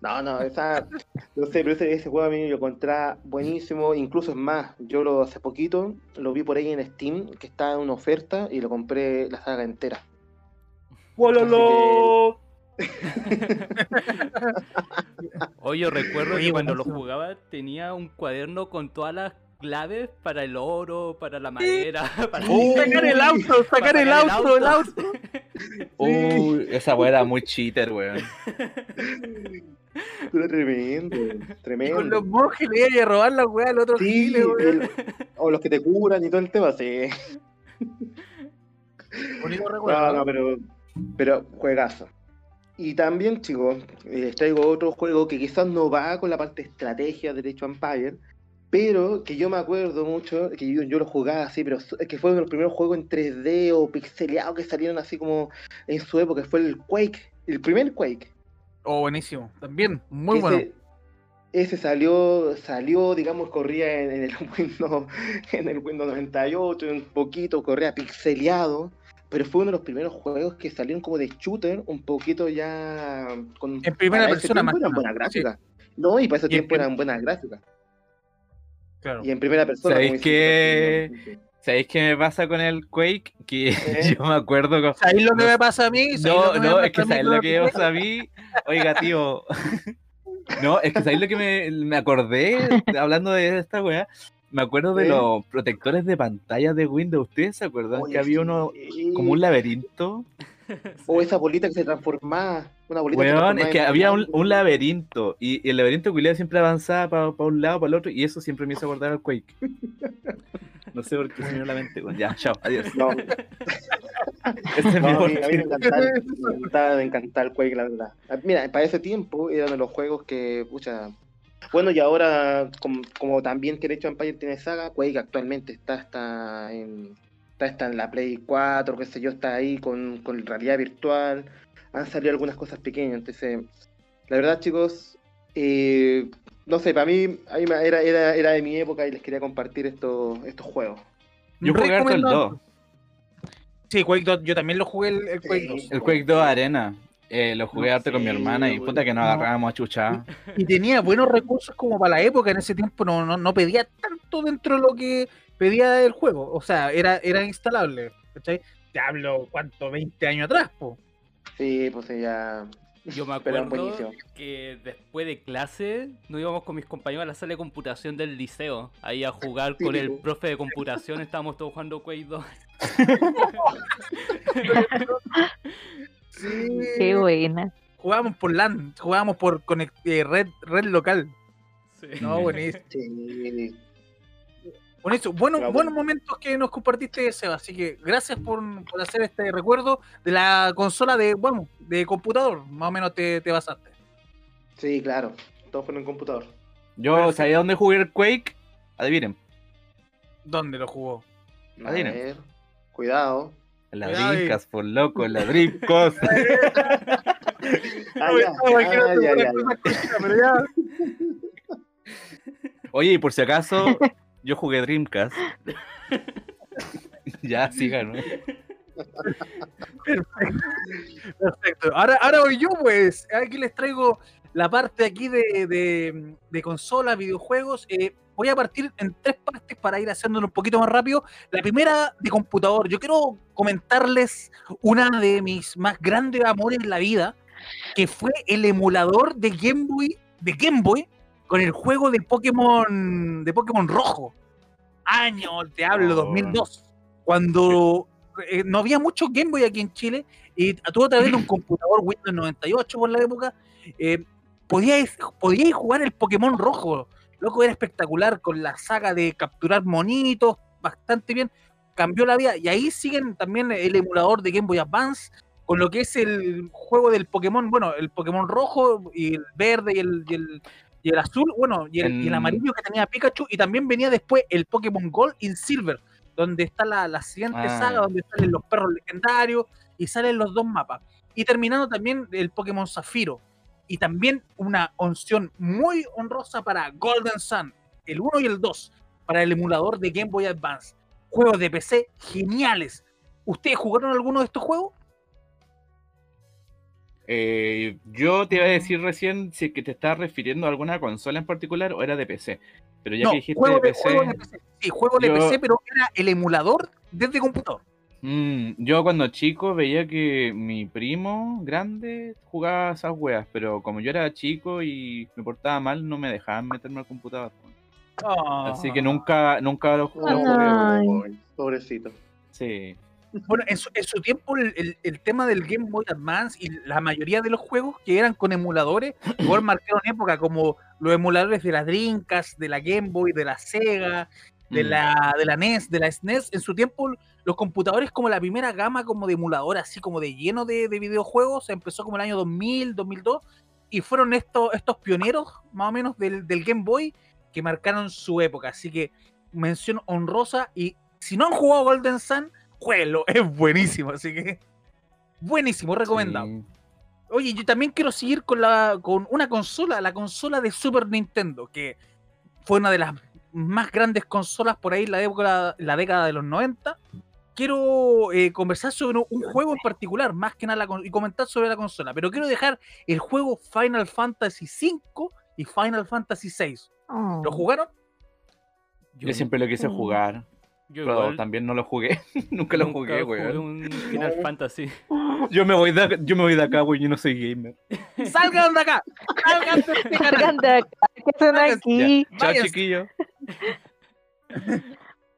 No, no, esa, no sé, pero ese, ese juego a mí lo encontraba buenísimo, incluso es más, yo lo hace poquito lo vi por ahí en Steam, que estaba en una oferta y lo compré la saga entera. ¡Wololo! Oye, yo recuerdo Oye, que cuando lo jugaba tenía un cuaderno con todas las claves para el oro, para la madera, para Uh, sacar el auto, sacar para el auto, el auto. Uy, esa weá era muy cheater, weón. Era tremendo, Y con tremendo. los monjes le iba a robar la weá al otro Sí, el- o los que te curan y todo el tema, sí. Bonito No, recuerdo. no, pero, pero juegazo. Y también, chicos, les traigo otro juego que quizás no va con la parte de estrategia de of Empire, pero que yo me acuerdo mucho, que yo, yo lo jugaba así, pero es que fue uno de los primeros juegos en 3D o pixeleados que salieron así como en su época, fue el Quake, el primer Quake. Oh, buenísimo. También, muy ese, bueno. Ese salió, salió, digamos, corría en, en el Windows, en el Windows 98, un poquito, corría pixeleado, pero fue uno de los primeros juegos que salieron como de shooter, un poquito ya con En primera persona más buenas gráficas. No, y para ese Y tiempo eran buenas gráficas. Claro. Y en primera persona. ¿Sabéis qué? ¿Sabéis qué me pasa con el Quake? Que ¿Eh? yo me acuerdo con... ¿Sabéis lo que me pasa a mí? ¿Sabéis No, me no, es que sabéis lo que Play? pasa a mí. Oiga, tío. No, es que sabéis lo que me, me acordé hablando de esta weá. Me acuerdo de ¿Eh? los protectores de pantalla de Windows. ¿Ustedes se acuerdan Oye, que había sí. uno como un laberinto? O esa bolita que se transformaba. Una bolita que se Weón, es transformaba que en- había un, un laberinto y, el laberinto culiado siempre avanzaba para un lado, para el otro y eso siempre me hizo acordar al Quake. No sé por qué se me la mente. weón. Ya, chao, adiós. No, Ese es mi a mí, a aporte. mí me encantaba, me encantaba, me encantaba el Quake, la verdad. Ah, Mira, para ese tiempo era uno de los juegos que, pucha. Bueno, y ahora, como, como también que el hecho Empire tiene saga, Quake actualmente está hasta en, está hasta en la Play 4, qué sé yo, está ahí con, con realidad virtual. Han salido algunas cosas pequeñas. Entonces, la verdad, chicos, eh, no sé, para mí, era, era, era de mi época y les quería compartir estos, estos juegos. Yo jugué harto el Recomendado. 2, Sí, Quake 2. Yo también lo jugué el, el Quake Sí. 2. el Quake 2 Arena. Eh, lo jugué No harto con mi hermana y puta que nos No. agarrábamos a chuchar. Y tenía buenos recursos como para la época. En ese tiempo no, no, no pedía tanto dentro de lo que pedía el juego. O sea, era, era instalable. ¿Cachai? Te hablo, ¿cuánto? 20 años atrás, po. Sí, pues ya. Yo me acuerdo que después de clase nos íbamos con mis compañeros a la sala de computación del liceo, ahí a jugar con el profe de computación, estábamos todos jugando Quake 2. Sí. Qué buena. Jugábamos por LAN, jugábamos por eh, red, red local. Sí. No, buenísimo. Sí. Buenísimo. Bueno, buenos bueno. momentos que nos compartiste, Seba. Así que gracias por, por hacer este recuerdo de la consola de, bueno, de computador. Más o menos te, te basaste. Sí, claro. Todo fue en un computador. Yo, ¿sabía dónde jugué el Quake? Adivinen. ¿Dónde lo jugó? A Adivina. ver, cuidado. La. Dreamcast, por loco, la Dreamcast. Ah, Ah. Oye, y por si acaso, yo jugué Dreamcast. ya, sigan. ¿no? Perfecto. Perfecto. Ahora, ahora voy yo, pues. Aquí les traigo la parte aquí de, de, de consolas, videojuegos. Eh, voy a partir en tres partes para ir haciéndolo un poquito más rápido. La primera de computador. Yo quiero comentarles una de mis más grandes amores en la vida, que fue el emulador de Game Boy, de Game Boy, con el juego de Pokémon, de Pokémon Rojo. Año, te hablo, Oh. 2002. Cuando eh, no había mucho Game Boy aquí en Chile, y tú a través de un computador Windows 98 por la época, eh, podíais, podíais jugar el Pokémon rojo. Loco, era espectacular con la saga de capturar monitos, bastante bien. Cambió la vida. Y ahí siguen también el emulador de Game Boy Advance, con lo que es el juego del Pokémon, bueno, el Pokémon rojo y el verde y el, y el, y el azul, bueno, y el, y el En- amarillo que tenía Pikachu, y también venía después el Pokémon Gold y Silver, donde está la, la siguiente Ah. saga, donde salen los perros legendarios y salen los dos mapas. Y terminando también el Pokémon Zafiro. Y también una opción muy honrosa para Golden Sun, el 1 y el 2, para el emulador de Game Boy Advance. Juegos de PC geniales. ¿Ustedes jugaron alguno de estos juegos? Eh, yo te iba a decir recién si es que te estás refiriendo a alguna consola en particular o era de PC. Pero ya no, que dijiste juego de de, PC, juego de PC. Sí, juego de yo- PC, pero era el emulador desde computador. mm, yo cuando chico veía que mi primo grande jugaba esas weas, pero como yo era chico y me portaba mal, no me dejaban meterme al computador. Ah. Así que nunca, nunca lo jugué. Ay. Ay, pobrecito. Sí. Bueno, en su, en su tiempo el, el- el tema del Game Boy Advance y la mayoría de los juegos que eran con emuladores, igual marcaron época como los emuladores de la Dreamcast, de la Game Boy, de la Sega, de Mm. la, de la NES, de la SNES. En su tiempo los computadores como la primera gama como de emulador, así como de lleno de, de videojuegos, empezó como el año 2000, 2002, y fueron estos, estos pioneros más o menos del, del Game Boy que marcaron su época. Así que mención honrosa y si no han jugado Golden Sun, jueguenlo, es buenísimo, así que buenísimo, recomendado. Sí. Oye, yo también quiero seguir con la con una consola, la consola de Super Nintendo, que fue una de las más grandes consolas por ahí en la, época, la década de los 90. Quiero eh, conversar sobre un juego en particular, más que nada, la y comentar sobre la consola, pero quiero dejar el juego Final Fantasy V y Final Fantasy VI. Oh. ¿Lo jugaron? Yo siempre lo quise Mm. jugar, Yo pero igual también no lo jugué. Nunca lo nunca jugué, weón. un Final Fantasy. Yo me voy de acá, yo me voy de acá, güey, yo no soy gamer. ¡Salgan de acá! ¡Salgan de este canal! Salgan de acá, ¿qué Váyanse, aquí? Chao, Váyanse. chiquillo.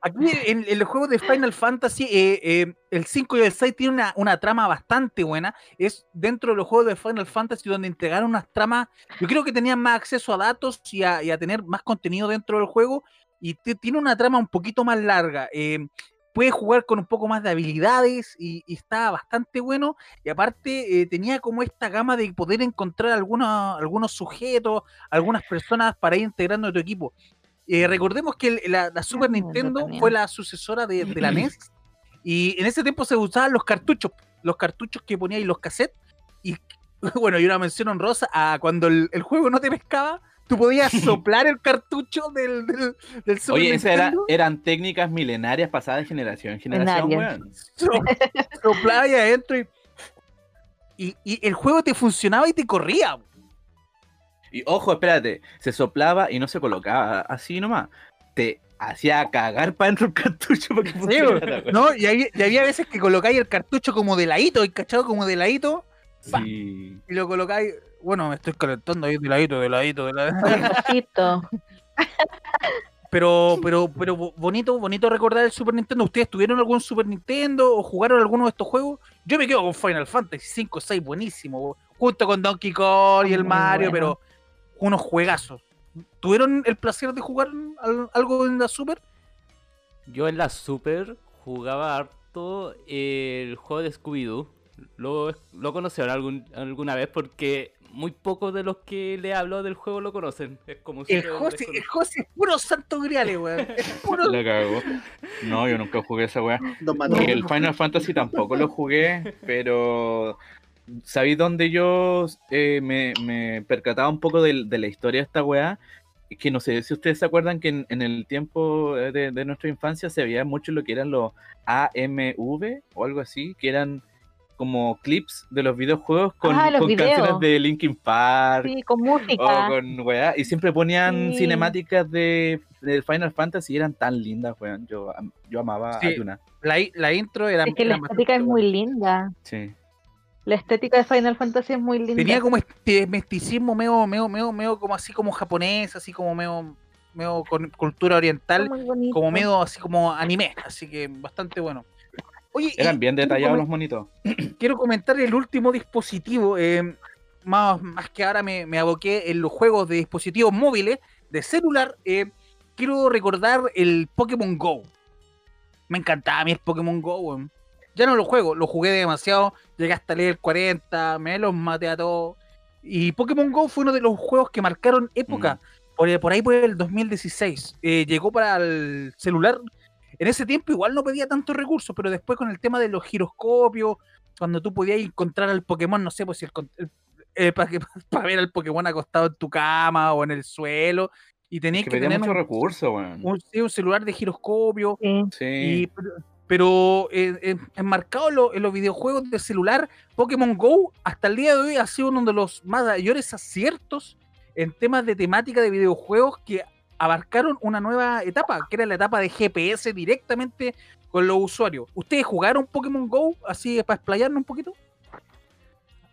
Aquí en, en los juegos de Final Fantasy, eh, eh, el 5 y el 6 tienen una, una trama bastante buena. Es dentro de los juegos de Final Fantasy donde entregaron unas tramas. Yo creo que tenían más acceso a datos y a, y a tener más contenido dentro del juego. Y te- tiene una trama un poquito más larga. eh, puedes jugar con un poco más de habilidades y, y está bastante bueno. Y aparte, eh, tenía como esta gama de poder encontrar algunos, algunos sujetos, algunas personas para ir integrando a tu equipo. Eh, recordemos que el- la, la Super Nintendo fue la sucesora de, de la NES y en ese tiempo se usaban los cartuchos, los cartuchos que poníais los cassettes y bueno, y una mención honrosa a cuando el, el juego no te pescaba, tú podías soplar el cartucho del, del, del Super Oye, esas era- eran técnicas milenarias pasadas de generación en generación, weón. so- soplaba ahí adentro y, y, y el juego te funcionaba y te corría. Y ojo, espérate, se soplaba y no se colocaba así nomás. Te hacía cagar para dentro el cartucho para que Sí, funcionara, weón. ¿no? Y, hay- y había veces que colocáis el cartucho como de ladito, ¿hay cachado? Como de ladito. Sí. y lo colocáis. Bueno, me estoy calentando ahí de ladito, de ladito, de ladito. Pero, pero, pero bo- bonito, bonito recordar el Super Nintendo. ¿Ustedes tuvieron algún Super Nintendo o jugaron alguno de estos juegos? Yo me quedo con Final Fantasy 5, 6, buenísimo. Junto con Donkey Kong y el Muy Mario, bueno. pero unos juegazos. ¿Tuvieron el placer de jugar al- algo en la Super? Yo en la Super jugaba harto el juego de Scooby-Doo. Lo, lo conocieron algún, alguna vez porque muy pocos de los que le hablo del juego lo conocen. Es como El súper José, el. José es puro santo griales, weón. Es puro. La cagó. No, yo nunca jugué esa weá. Manuel. el Final Fantasy tampoco lo jugué, pero ¿sabéis dónde yo eh, me, me percataba un poco de, la historia de esta weá? Es que no sé si ustedes se acuerdan que en, en el tiempo eh, de, de nuestra infancia se veía mucho lo que eran los AMV o algo así, que eran como clips de los videojuegos con, Ah, los con videos. canciones de Linkin Park. Sí, con O música. con weá, y siempre ponían Sí. cinemáticas de, de Final Fantasy y eran tan lindas, weón. Yo, yo amaba Sí. a Yuna. La, la intro era. Es que la estética es muy linda. Sí. La estética de Final Fantasy es muy linda. Tenía como este mesticismo medio, medio, medio, medio como así como japonés, así como medio, medio con cultura oriental, como medio así como anime, así que bastante bueno. Oye, Eran bien detallados los monitos. Quiero comentar el último dispositivo, eh, más, más que ahora me, me aboqué en los juegos de dispositivos móviles, de celular, eh, quiero recordar el Pokémon Go. Me encantaba a mí el Pokémon Go. Ya no lo juego, lo jugué demasiado, llegué hasta leer 40, me los maté a todos. Y Pokémon Go fue uno de los juegos que marcaron época, por, por ahí por el 2016. Eh, llegó para el celular. En ese tiempo igual no pedía tantos recursos, pero después con el tema de los giroscopios, cuando tú podías encontrar al Pokémon, no sé, pues si el, el- eh, para, ver al Pokémon acostado en tu cama o en el suelo, y tenías Que tener mucho un, recurso, un- celular de giroscopio. Sí. Y, pero eh, eh, enmarcado en, lo- en los videojuegos de celular, Pokémon Go hasta el día de hoy ha sido uno de los mayores aciertos en temas de temática de videojuegos que abarcaron una nueva etapa, que era la etapa de GPS directamente con los usuarios. ¿Ustedes jugaron Pokémon Go así para explayarnos un poquito?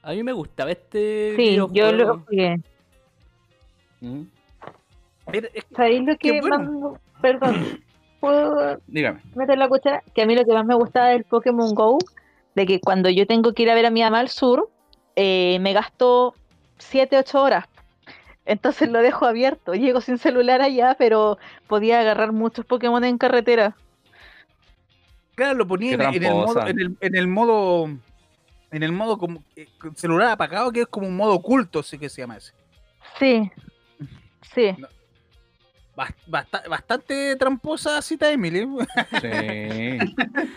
A mí me gustaba este Sí, yo lo jugué. Mm. Mira, es que- ¿Sabéis lo que bueno. más me- Perdón, ¿puedo Dígame. meter la cuchara? Que a mí lo que más me gustaba del Pokémon GO, de que cuando yo tengo que ir a ver a mi mamá al sur, eh, me gasto 7, 8 horas. Entonces lo dejo abierto. Llego sin celular allá, pero podía agarrar muchos Pokémon en carretera. Claro, lo ponía en, en el modo, en el, en el modo, en el modo como eh, con celular apagado, que es como un modo oculto, sí que se llama ese. Sí, sí. Bast- basta- bastante tramposa cita Emily. Sí.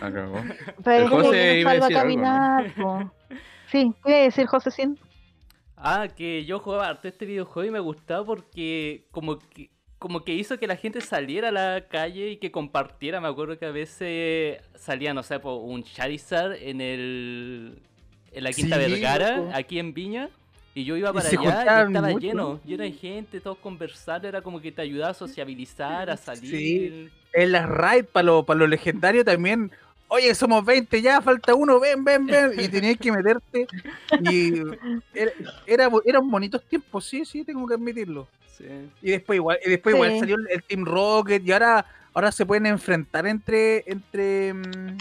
La cagó. Pero El José iba a decir caminar. Sí, ¿qué iba a decir José Sin? Ah, que yo jugaba harto este videojuego y me gustaba porque como que, como que hizo que la gente saliera a la calle y que compartiera. Me acuerdo que a veces salía, no sé, po, un Charizard en el en la Quinta Sí, Vergara, loco. aquí en Viña. Y yo iba para allá y estaba mucho. lleno, lleno de gente, todos conversando, era como que te ayudaba a sociabilizar, a salir. En las raids para lo, para lo legendario también. Oye, somos 20 ya, falta uno, ven, ven, ven. Y tenías que meterte. Y era, era- eran bonitos tiempos, sí, sí, tengo que admitirlo. Sí. Y después igual, y después igual salió el, el Team Rocket y ahora, ahora se pueden enfrentar entre, entre, mm,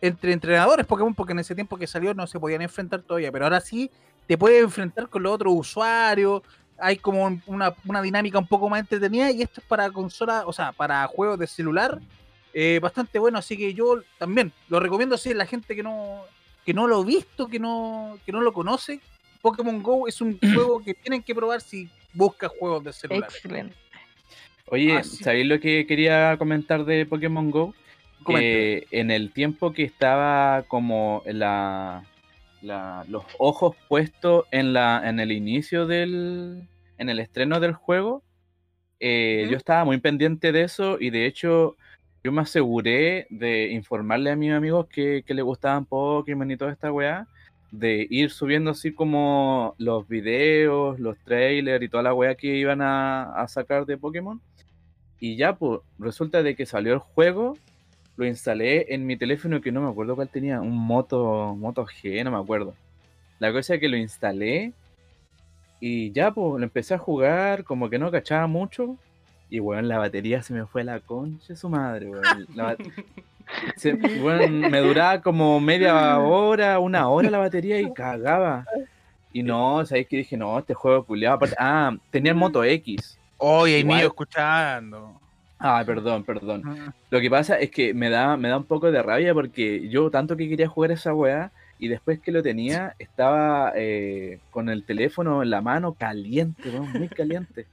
entre entrenadores Pokémon, porque en ese tiempo que salió no se podían enfrentar todavía, pero ahora sí te puedes enfrentar con los otros usuarios. Hay como un- una, una dinámica un poco más entretenida y esto es para consola, o sea, para juegos de celular, eh, bastante bueno. Así que yo también lo recomiendo así a la gente que no, que no lo ha visto, que no, que no lo conoce. Pokémon Go es un juego que tienen que probar si buscas juegos de celular. Excelente. Oye, Ah, sí. ¿sabéis lo que quería comentar de Pokémon Go? Eh, en el tiempo que estaba como la, la- los ojos puestos en la en el inicio del en el estreno del juego eh, ¿Mm? yo estaba muy pendiente de eso y de hecho yo me aseguré de informarle a mis amigos que, que le gustaban Pokémon y toda esta weá de ir subiendo así como los videos, los trailers y toda la weá que iban a, sacar de Pokémon y ya pues resulta de que salió el juego lo instalé en mi teléfono que no me acuerdo cuál tenía, un Moto, Moto G, no me acuerdo. La cosa es que lo instalé y ya, pues, lo empecé a jugar, como que no cachaba mucho. Y, weón, la batería se me fue a la concha de su madre, weón. La bat- se- weón, me duraba como media hora, una hora la batería y cagaba. Y no, sabéis que dije, no, este juego culiado. Aparte, ah, tenía el Moto X. Oye, Igual- mío escuchando. Ah, perdón, perdón. Lo que pasa es que me da, me da un poco de rabia porque yo tanto que quería jugar esa weá y después que lo tenía estaba eh, con el teléfono en la mano caliente, weón, muy caliente.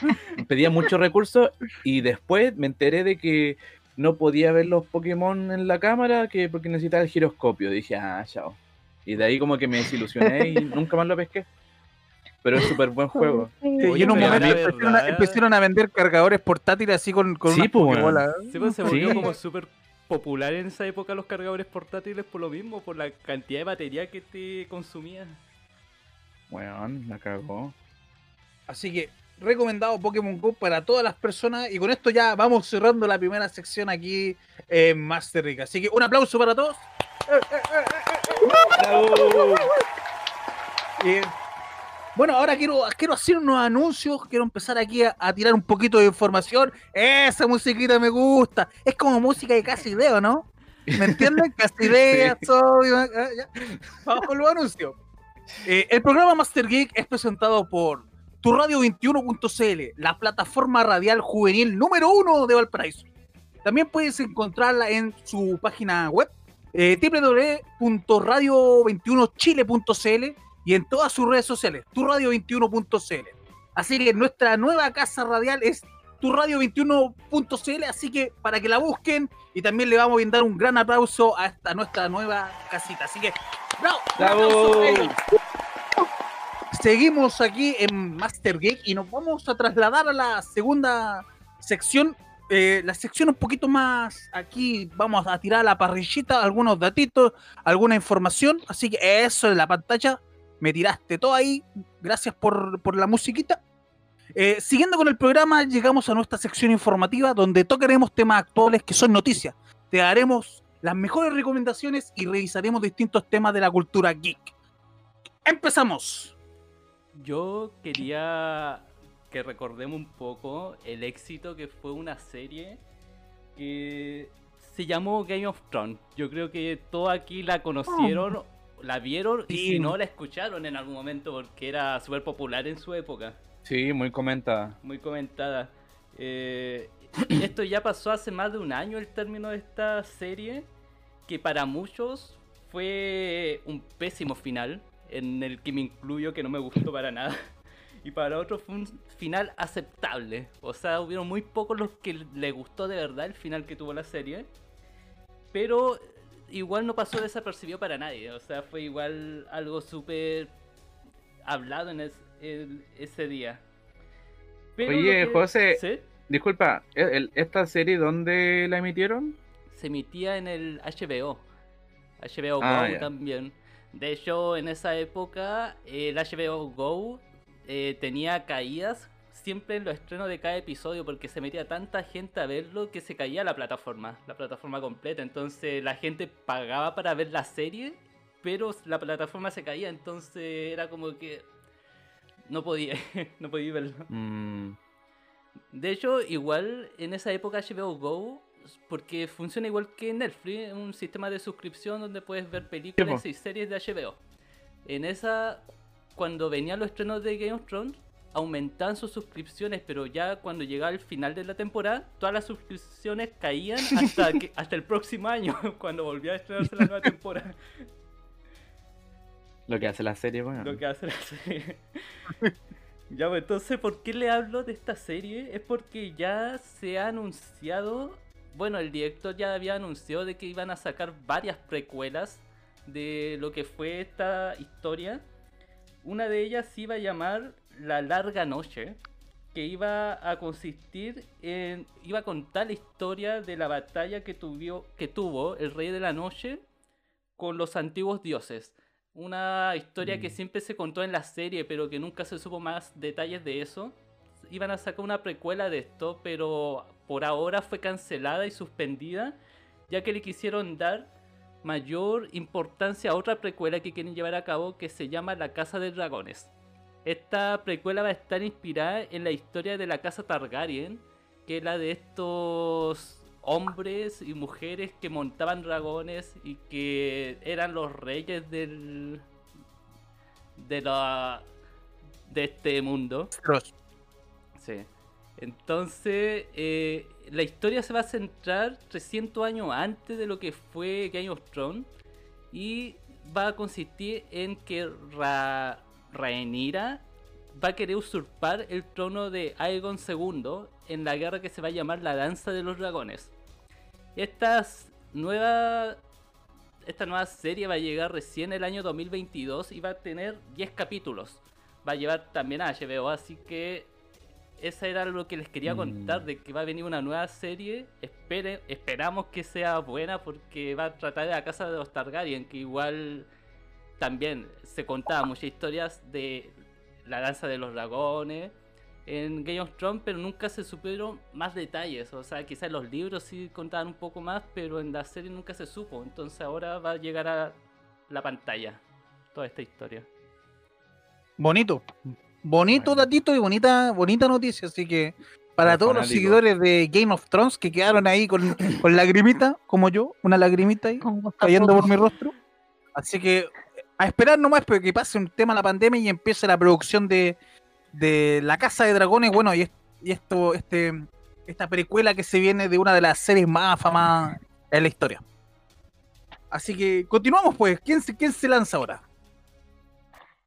Pedía muchos recursos y después me enteré de que no podía ver los Pokémon en la cámara que porque necesitaba el giroscopio. Dije, ah, chao. Y de ahí como que me desilusioné y nunca más lo pesqué. Pero es súper buen juego. Sí, Oye, y en un momento empezaron a, empezaron a vender cargadores portátiles así con, con Sí, pues, pokebolas. Sí, pues se volvió Sí. como súper popular en esa época los cargadores portátiles por lo mismo, por la cantidad de batería que te consumían. Weón, la cagó. Así que recomendado Pokémon Go para todas las personas. Y con esto ya vamos cerrando la primera sección aquí en Master Rica. Así que un aplauso para todos. Bueno, ahora quiero, quiero hacer unos anuncios, quiero empezar aquí a, a tirar un poquito de información. Esa musiquita me gusta. Es como música de casi idea, ¿no? ¿Me entienden? Casi Sí. soy- ah. Vamos con los anuncios. Eh, el programa Master Geek es presentado por turradio21.cl, la plataforma radial juvenil número uno de Valparaíso. También puedes encontrarla en su página web eh, www.radio21chile.cl y en todas sus redes sociales, turradio21.cl. Así que nuestra nueva casa radial es turradio21.cl, así que para que la busquen y también le vamos a brindar un gran aplauso a esta nuestra nueva casita. Así que, ¡Bravo! Seguimos aquí en Master Geek y nos vamos a trasladar a la segunda sección. eh, la sección un poquito más aquí vamos a tirar a la parrillita algunos datitos, alguna información. Así que eso en la pantalla. Me tiraste todo ahí. Gracias por, por la musiquita. Eh, siguiendo con el programa, llegamos a nuestra sección informativa donde tocaremos temas actuales que son noticias. Te daremos las mejores recomendaciones y revisaremos distintos temas de la cultura geek. Empezamos. Yo quería que recordemos un poco el éxito que fue una serie que se llamó Game of Thrones. Yo creo que todos aquí la conocieron, la vieron y si no la escucharon en algún momento porque era súper popular en su época, Sí, muy comentada. muy comentada. Eh, esto ya pasó hace más de un año el término de esta serie, que para muchos fue un pésimo final, en el que me incluyo que no me gustó para nada. Y para otros fue un final aceptable. O sea, hubieron muy pocos los que le gustó de verdad el final que tuvo la serie. Pero igual no pasó desapercibido para nadie. O sea, fue igual algo súper hablado en es- ese día. Pero Oye, que- José. ¿Sí? Disculpa, ¿el- el- ¿esta serie dónde la emitieron? se emitía en el HBO. HBO Ah, Go también. De hecho, en esa época, el HBO Go eh, tenía caídas siempre en los estrenos de cada episodio porque se metía tanta gente a verlo que se caía la plataforma, la plataforma completa. Entonces la gente pagaba para ver la serie, pero la plataforma se caía, entonces era como que no podía, no podía verlo. Mm, De hecho, igual en esa época HBO Go, porque funciona igual que Netflix, un sistema de suscripción donde puedes ver películas y series de HBO. En esa, cuando venían los estrenos de Game of Thrones, aumentaban sus suscripciones, pero ya cuando llegaba el final de la temporada, todas las suscripciones caían hasta, que, hasta el próximo año, cuando volvía a estrenarse la nueva temporada. lo que hace la serie, bueno. Lo que hace la serie. ya, pues entonces, ¿por qué le hablo de esta serie? Es porque ya se ha anunciado. Bueno, el director ya había anunciado de que iban a sacar varias precuelas de lo que fue esta historia. Una de ellas se iba a llamar La Larga Noche, que iba a consistir en. iba a contar la historia de la batalla que, tuvió, que tuvo el Rey de la Noche con los antiguos dioses. Una historia que Mm. siempre se contó en la serie, pero que nunca se supo más detalles de eso. Iban a sacar una precuela de esto, pero por ahora fue cancelada y suspendida, ya que le quisieron dar mayor importancia a otra precuela que quieren llevar a cabo que se llama La Casa de Dragones. Esta precuela va a estar inspirada en la historia de la Casa Targaryen, que es la de estos hombres y mujeres que montaban dragones y que eran los reyes del de la de este mundo. Sí. Entonces, eh, la historia se va a centrar 300 años antes de lo que fue Game of Thrones y va a consistir en que Ra Rhaenyra va a querer usurpar el trono de Aegon II en la guerra que se va a llamar la Danza de los Dragones. Esta nueva serie va a llegar recién el año 2022 y va a tener 10 capítulos. Va a llevar también a HBO, así que esa era lo que les quería Mm. contar de que va a venir una nueva serie. Espere, esperamos que sea buena porque va a tratar de la casa de los Targaryen, que igual también se contaba muchas historias de la danza de los dragones en Game of Thrones, pero nunca se supieron más detalles. O sea, quizás los libros sí contaban un poco más, pero en la serie nunca se supo. Entonces ahora va a llegar a la pantalla toda esta historia. Bonito. Bonito datito y bonita, bonita noticia. Así que para todos los seguidores de Game of Thrones que quedaron ahí con, con lagrimita, como yo, una lagrimita ahí cayendo por mi rostro. Así que a esperar nomás pero que pase un tema la pandemia y empiece la producción de, de La Casa de Dragones. Bueno, y, es- y esto, este, esta precuela que se viene de una de las series más afamadas en la historia. Así que continuamos pues. ¿Quién se, quién se lanza ahora?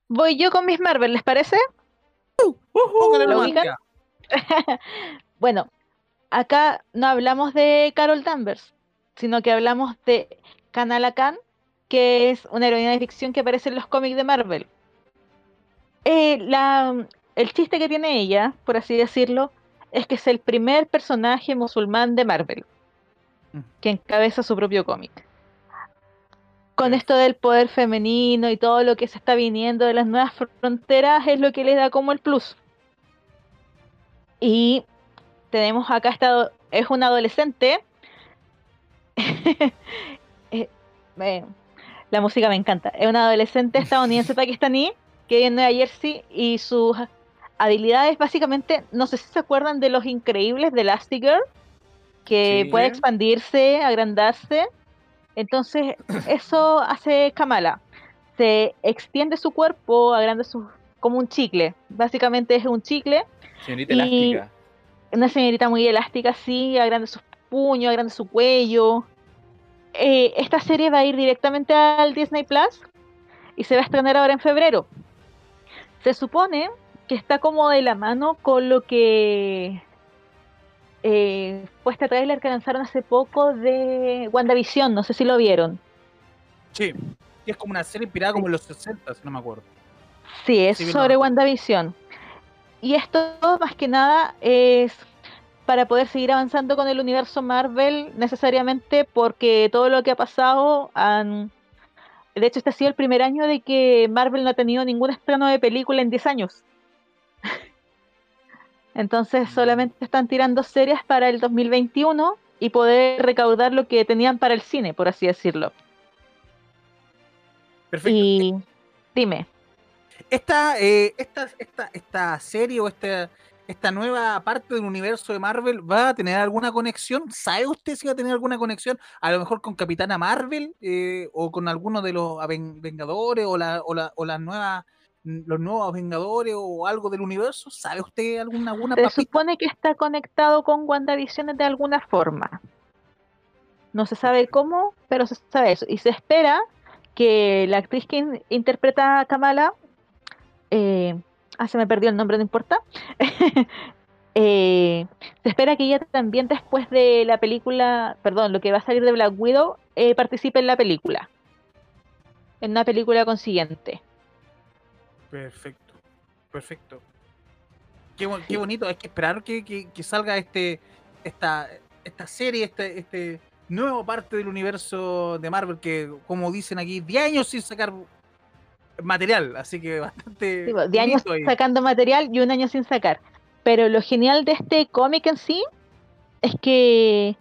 Voy yo con mis Marvel, ¿les parece? Bueno, acá no hablamos de Carol Danvers, sino que hablamos de Kamala Khan, que es una heroína de ficción que aparece en los cómics de Marvel. Eh, la- el chiste que tiene ella, por así decirlo, es que es el primer personaje musulmán de Marvel Mm. que encabeza su propio cómic. Con esto del poder femenino y todo lo que se está viniendo de las nuevas fronteras es lo que le da como el plus. Y tenemos acá esta, es una adolescente. Eh, la música me encanta. Es una adolescente estadounidense pakistaní que vive en Nueva Jersey y sus habilidades básicamente, no sé si se acuerdan de los increíbles de Elastigirl, que Sí. puede expandirse, agrandarse. Entonces, eso hace Kamala. Se extiende su cuerpo, agranda su como un chicle. Básicamente es un chicle. Señorita Y- elástica. Una señorita muy elástica, sí, agranda sus puños, agranda su cuello. Eh, esta serie va a ir directamente al Disney Plus y se va a estrenar ahora en febrero. Se supone que está como de la mano con lo que eh, fue este tráiler que lanzaron hace poco de WandaVision, no sé si lo vieron. Sí. Es como una serie inspirada como en los 60, si no me acuerdo. Sí, es Sí, sobre lo WandaVision. Y esto más que nada es para poder seguir avanzando con el universo Marvel necesariamente porque todo lo que ha pasado han... De hecho, este ha sido el primer año de que Marvel no ha tenido ningún estreno de película en 10 años. Entonces solamente están tirando series para el 2021 y poder recaudar lo que tenían para el cine, por así decirlo. Perfecto. Y dime. Esta, eh, esta, esta, esta serie o esta, esta nueva parte del universo de Marvel va a tener alguna conexión. ¿Sabe usted si va a tener alguna conexión? A lo mejor con Capitana Marvel eh, o con alguno de los Vengadores o, la, o, la, o las nuevas los nuevos Vengadores o algo del universo. ¿Sabe usted alguna, alguna Se papita? supone que está conectado con WandaVision de alguna forma. No se sabe cómo, pero se sabe eso. Y se espera que la actriz que in- interpreta a Kamala, eh, ah, se me perdió el nombre, no importa. Eh, se espera que ella también después de la película, perdón, lo que va a salir de Black Widow, eh, participe en la película. En una película consiguiente. Perfecto, perfecto. Qué, qué bonito, hay que esperar que, que- que salga este, esta, esta serie, este, este nuevo parte del universo de Marvel que, como dicen aquí, 10 años sin sacar material, así que bastante... Sí, pues, de años bonito ahí. sacando material y un año sin sacar. Pero lo genial de este cómic en sí es que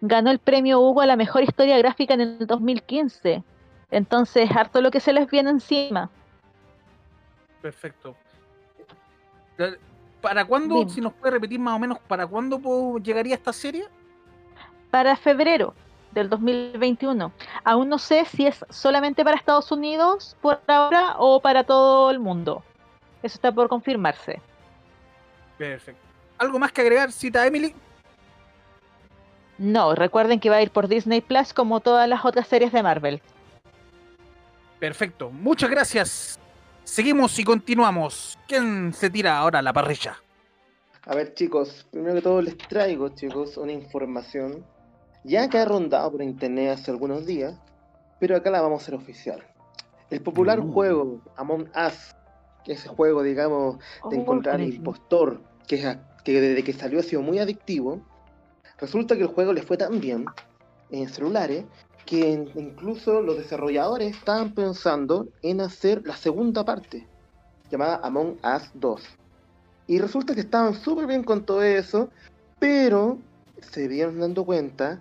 ganó el premio Hugo a la mejor historia gráfica en el 2015. Entonces, harto lo que se les viene encima. Perfecto. ¿Para cuándo, si nos puede repetir más o menos, para cuándo llegaría esta serie? Para febrero del 2021. Aún no sé si es solamente para Estados Unidos por ahora o para todo el mundo. Eso está por confirmarse. Perfecto. ¿Algo más que agregar, cita Emily? No, recuerden que va a ir por Disney Plus como todas las otras series de Marvel. Perfecto. Muchas gracias. Seguimos y continuamos. ¿Quién se tira ahora a la parrilla? A ver, chicos, primero que todo les traigo, chicos, una información ya que ha rondado por internet hace algunos días, pero acá la vamos a hacer oficial. El popular Uh. juego Among Us, que ese juego, digamos, de Oh, encontrar al impostor, que, es a- que desde que salió ha sido muy adictivo, resulta que el juego le fue tan bien en celulares que incluso los desarrolladores estaban pensando en hacer la segunda parte, llamada Among Us 2. Y resulta que estaban súper bien con todo eso, pero se vieron dando cuenta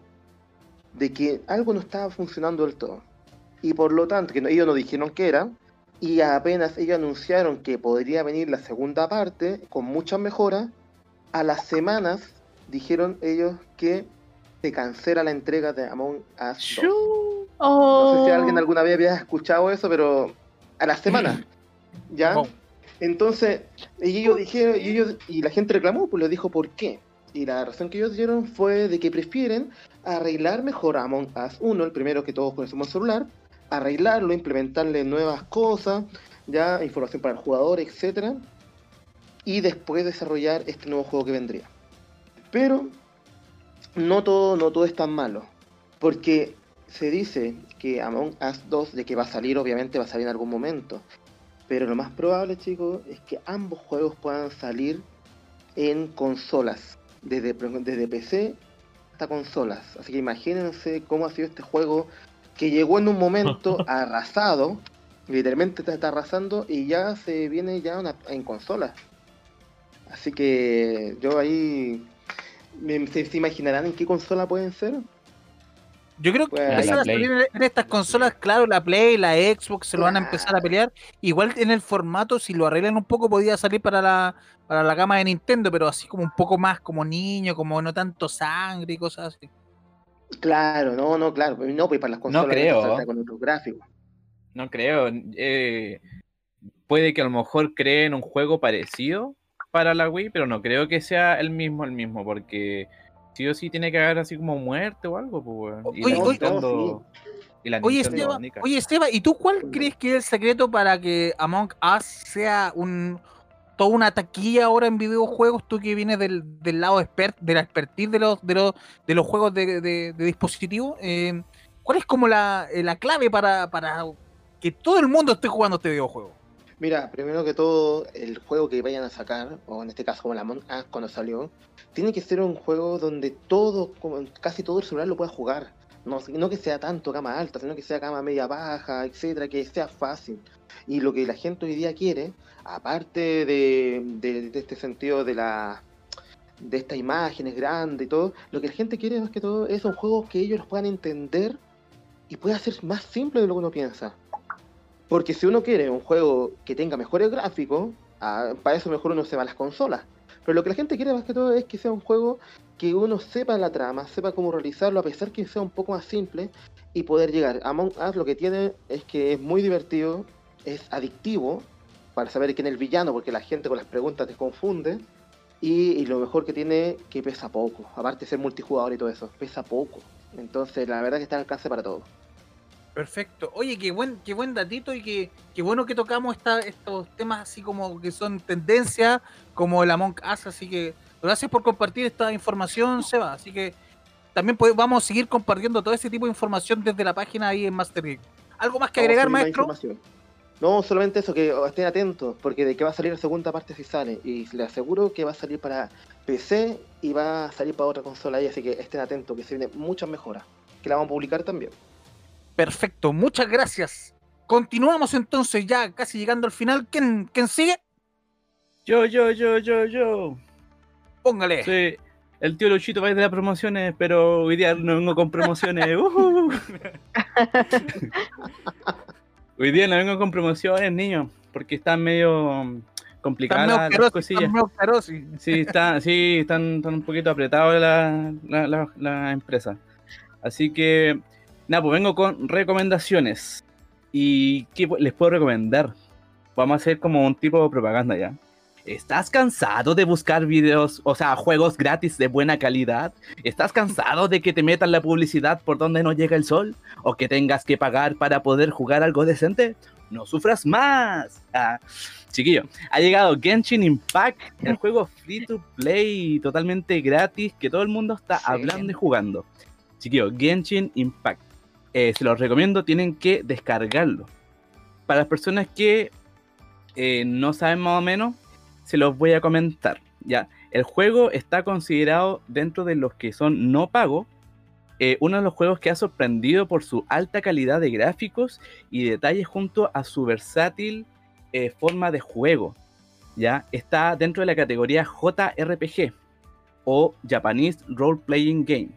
de que algo no estaba funcionando del todo. Y por lo tanto, que ellos no dijeron qué era, y apenas ellos anunciaron que podría venir la segunda parte con muchas mejoras, a las semanas dijeron ellos que se cancela la entrega de Among Us 2. No sé si alguien Oh. alguna vez había escuchado eso, pero a la semana. ¿Ya? Entonces, y ellos dijeron, y, ellos, y la gente reclamó, pues les dijo por qué. Y la razón que ellos dieron fue de que prefieren arreglar mejor a Among Us 1, el primero que todos conocemos en celular, arreglarlo, implementarle nuevas cosas, ya información para el jugador, etcétera, y después desarrollar este nuevo juego que vendría. Pero no todo, no todo es tan malo, porque se dice que Among Us 2, de que va a salir, obviamente va a salir en algún momento. Pero lo más probable, chicos, es que ambos juegos puedan salir en consolas, desde, desde PC hasta consolas. Así que imagínense cómo ha sido este juego que llegó en un momento arrasado, literalmente está, está arrasando y ya se viene ya una- en consolas. Así que yo ahí, ¿se, se imaginarán en qué consola pueden ser? Yo creo que Pues, empiezan la a Play. salir en- estas consolas, claro, la Play, la Xbox se lo van a empezar a pelear. Igual en el formato, si lo arreglan un poco, podría salir para la, para la gama de Nintendo, pero así como un poco más como niño, como no tanto sangre y cosas así. Claro, no, no, claro. No, pues para las consolas creo. saldrá con otros gráficos. No creo. eh, puede que a lo mejor creen un juego parecido para la Wii, pero no creo que sea el mismo, el mismo, porque sí o sí tiene que haber así como muerte o algo, pues. Y Oye, la oye, Nintendo- y la Oye, Esteban, ¿y tú cuál crees que es el secreto para que Among Us sea un toda una taquilla ahora en videojuegos? Tú que vienes del, del lado expert, de la expertise de los, de los, de los juegos de, de, de dispositivo, eh, ¿cuál es como la, eh, la clave para, para que todo el mundo esté jugando este videojuego? Mira, primero que todo, el juego que vayan a sacar, o en este caso como la Among Us cuando salió, tiene que ser un juego donde todo, casi todo el celular lo pueda jugar. No, que sea tanto gama alta, sino que sea gama media baja, etcétera, que sea fácil. Y lo que la gente hoy día quiere, aparte de, de- de este sentido de la de estas imágenes grandes y todo, lo que la gente quiere más que todo es un juego que ellos los puedan entender y pueda ser más simple de lo que uno piensa. Porque si uno quiere un juego que tenga mejores gráficos, ah, para eso mejor uno se va a las consolas. Pero lo que la gente quiere más que todo es que sea un juego que uno sepa la trama, sepa cómo realizarlo, a pesar que sea un poco más simple y poder llegar. Among Us lo que tiene es que es muy divertido, es adictivo para saber quién es el villano, porque la gente con las preguntas te confunde. Y, lo mejor que tiene que pesa poco, aparte de ser multijugador y todo eso, pesa poco. Entonces la verdad que está al alcance para todo. Perfecto. Oye, qué buen, qué buen datito y qué, qué bueno que tocamos esta, estos temas así como que son tendencias, como el Among Us, así que gracias por compartir esta información, Seba. Así que también pode- vamos a seguir compartiendo todo ese tipo de información desde la página ahí en Master Geek. ¿Algo más que Vamos agregar, maestro? No, solamente eso, que estén atentos, porque de que va a salir la segunda parte si sale. Y les aseguro que va a salir para PC y va a salir para otra consola ahí, así que estén atentos, que se vienen muchas mejoras. Que la vamos a publicar también. Perfecto, muchas gracias. Continuamos entonces ya casi llegando al final. ¿Quién, quién sigue? Yo, yo, yo, yo, yo. Póngale. Sí, el tío Luchito va a ir de las promociones, pero hoy día no vengo con promociones. ujú. hoy día no vengo con promociones, niño, porque están medio mm, Están complicadas medio las cosillas. están medio caros, sí. Sí, está, sí, están, están un poquito apretados la, la, la- la empresa. Así que, nada, pues vengo con recomendaciones. ¿Y qué les puedo recomendar? Vamos a hacer como un tipo de propaganda ya. ¿Estás cansado de buscar videos, o sea, juegos gratis de buena calidad? ¿Estás cansado de que te metan la publicidad por donde no llega el sol? ¿O que tengas que pagar para poder jugar algo decente? No sufras más. Ah, chiquillo, ha llegado Genshin Impact, el juego free to play, totalmente gratis, que todo el mundo está hablando y jugando. Chiquillo, Genshin Impact. Eh, se los recomiendo, tienen que descargarlo. Para las personas que eh, no saben más o menos, se los voy a comentar. Ya, el juego está considerado dentro de los que son no pago. eh, uno de los juegos que ha sorprendido por su alta calidad de gráficos y detalles junto a su versátil forma de juego. ¿ya? Está dentro de la categoría JRPG o Japanese Role Playing Game,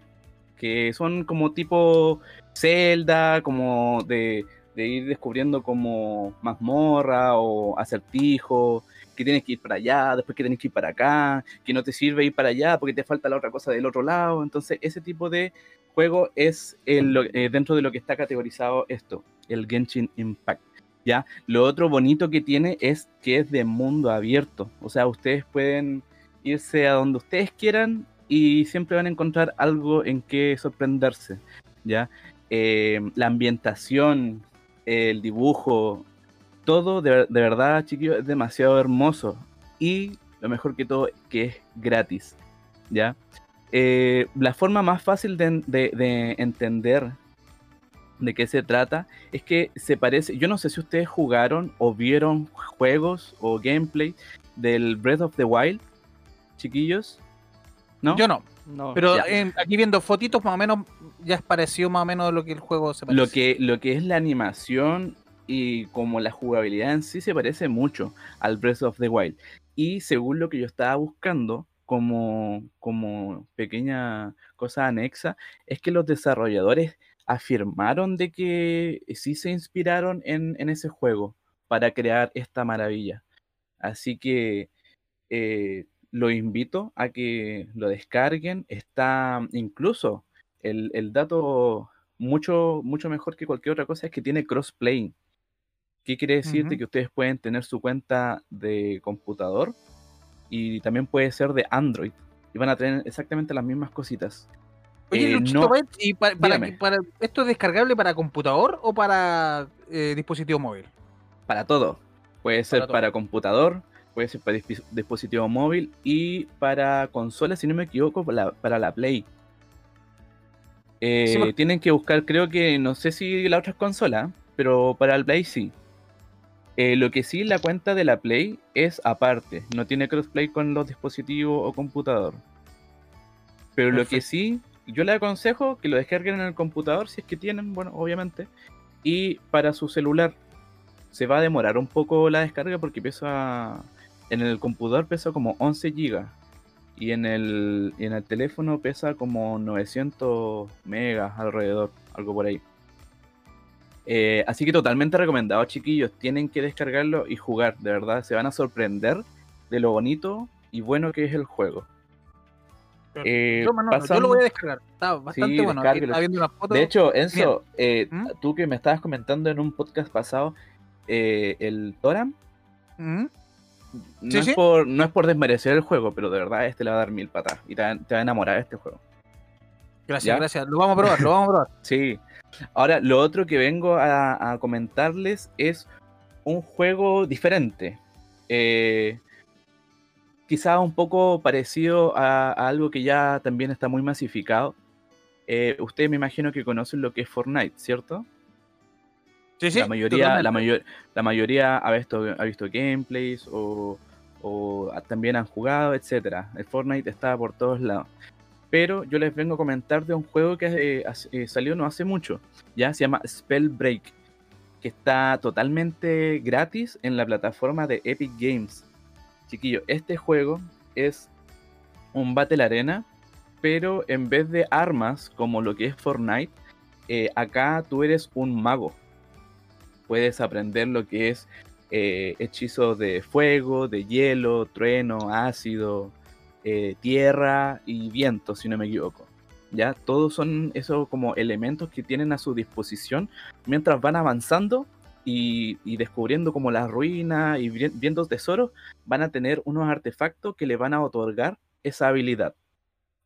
que son como tipo Zelda, como de, ir descubriendo como mazmorra o acertijo, que tienes que ir para allá, después que tienes que ir para acá, que no te sirve ir para allá porque te falta la otra cosa del otro lado. Entonces, ese tipo de juego es eh, dentro de lo que está categorizado esto, el Genshin Impact. ¿ya? Lo otro bonito que tiene es que es de mundo abierto. O sea, ustedes pueden irse a donde ustedes quieran y siempre van a encontrar algo en que sorprenderse. ¿ya? Eh, la ambientación, el dibujo, todo de, de verdad, chiquillos, es demasiado hermoso. Y lo mejor que todo, que es gratis. ¿ya? Eh, la forma más fácil de, de- de entender de qué se trata es que se parece. Yo no sé si ustedes jugaron o vieron juegos o gameplay del Breath of the Wild, chiquillos. ¿No? Yo no. No. Pero en- aquí viendo fotitos, más o menos, ya es parecido más o menos lo que el juego se parece. lo que, lo que es la animación y como la jugabilidad en sí se parece mucho al Breath of the Wild. Y según lo que yo estaba buscando como, como pequeña cosa anexa, es que los desarrolladores afirmaron de que sí se inspiraron en, en ese juego para crear esta maravilla. Así que eh, lo invito a que lo descarguen. Está incluso el, el dato mucho, mucho mejor que cualquier otra cosa es que tiene crossplay. ¿Qué quiere decir? De que ustedes pueden tener su cuenta de computador y también puede ser de Android. Y van a tener exactamente las mismas cositas. Oye, Eh, Luchito no- Bytes, ¿y pa- para, esto es descargable para computador o para eh, dispositivo móvil? para todo. Puede ser Para computador, puede ser para dispositivo móvil y para consola, si no me equivoco, para la, para la Play. Eh, Sí, Tienen que buscar, creo que, no sé si la otra es consola, pero para el Play sí. Eh, lo que sí, la cuenta de la Play es aparte, no tiene crossplay con los dispositivos o computador. Pero lo que sí, yo les aconsejo que lo descarguen en el computador, si es que tienen, bueno, obviamente. Y para su celular, se va a demorar un poco la descarga porque pesa. En el computador pesa como 11 GB. Y en el, y en el teléfono pesa como 900 megas alrededor, algo por ahí. Eh, así que totalmente recomendado, chiquillos. Tienen que descargarlo y jugar, de verdad. Se van a sorprender de lo bonito y bueno que es el juego. Eh, yo, Manolo, yo lo voy a descargar. Está bastante Sí, bueno. Viendo una foto. De hecho, Enzo, eh, ¿Mm? tú que me estabas comentando en un podcast pasado, eh, el Toram, ¿Mm? No, Sí, es sí. Por, no es por desmerecer el juego, pero de verdad este le va a dar mil patas y te va, te va a enamorar de este juego. Gracias, ¿Ya? gracias. Lo vamos a probar, lo vamos a probar. Sí. Ahora, lo otro que vengo a, a comentarles es un juego diferente. Eh, quizá un poco parecido a, a algo que ya también está muy masificado. Eh, ustedes me imagino que conocen lo que es Fortnite, ¿cierto? Sí, sí. la mayoría, la, mayor, la mayoría ha visto, ha visto gameplays o, también han jugado, etcétera. El Fortnite está por todos lados. Pero yo les vengo a comentar de un juego que eh, eh, salió no hace mucho. Ya se llama Spellbreak. Que está totalmente gratis en la plataforma de Epic Games. Chiquillo, este juego es un Battle Arena. Pero en vez de armas como lo que es Fortnite, eh, acá tú eres un mago puedes aprender lo que es eh, hechizos de fuego, de hielo, trueno, ácido, eh, tierra y viento, si no me equivoco. Ya, todos son esos como elementos que tienen a su disposición mientras van avanzando y, y descubriendo como las ruinas y vi- viendo tesoros, van a tener unos artefactos que le van a otorgar esa habilidad.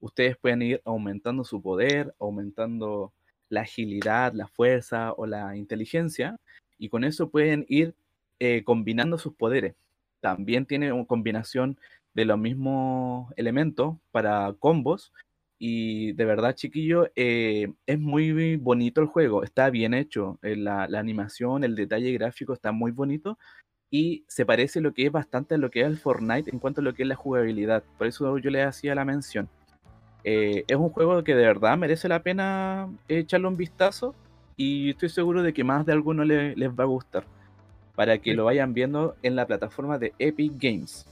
Ustedes pueden ir aumentando su poder, aumentando la agilidad, la fuerza o la inteligencia, y con eso pueden ir eh, combinando sus poderes. También tiene una combinación de los mismos elementos para combos. Y de verdad, chiquillo, eh, es muy bonito el juego. Está bien hecho. eh, la, animación, el detalle gráfico está muy bonito. Y se parece lo que es bastante a lo que es el Fortnite en cuanto a lo que es la jugabilidad. Por eso yo le hacía la mención. Es un juego que de verdad merece la pena echarle un vistazo y estoy seguro de que más de alguno le- les va a gustar. Para que Sí. lo vayan viendo en la plataforma de Epic Games.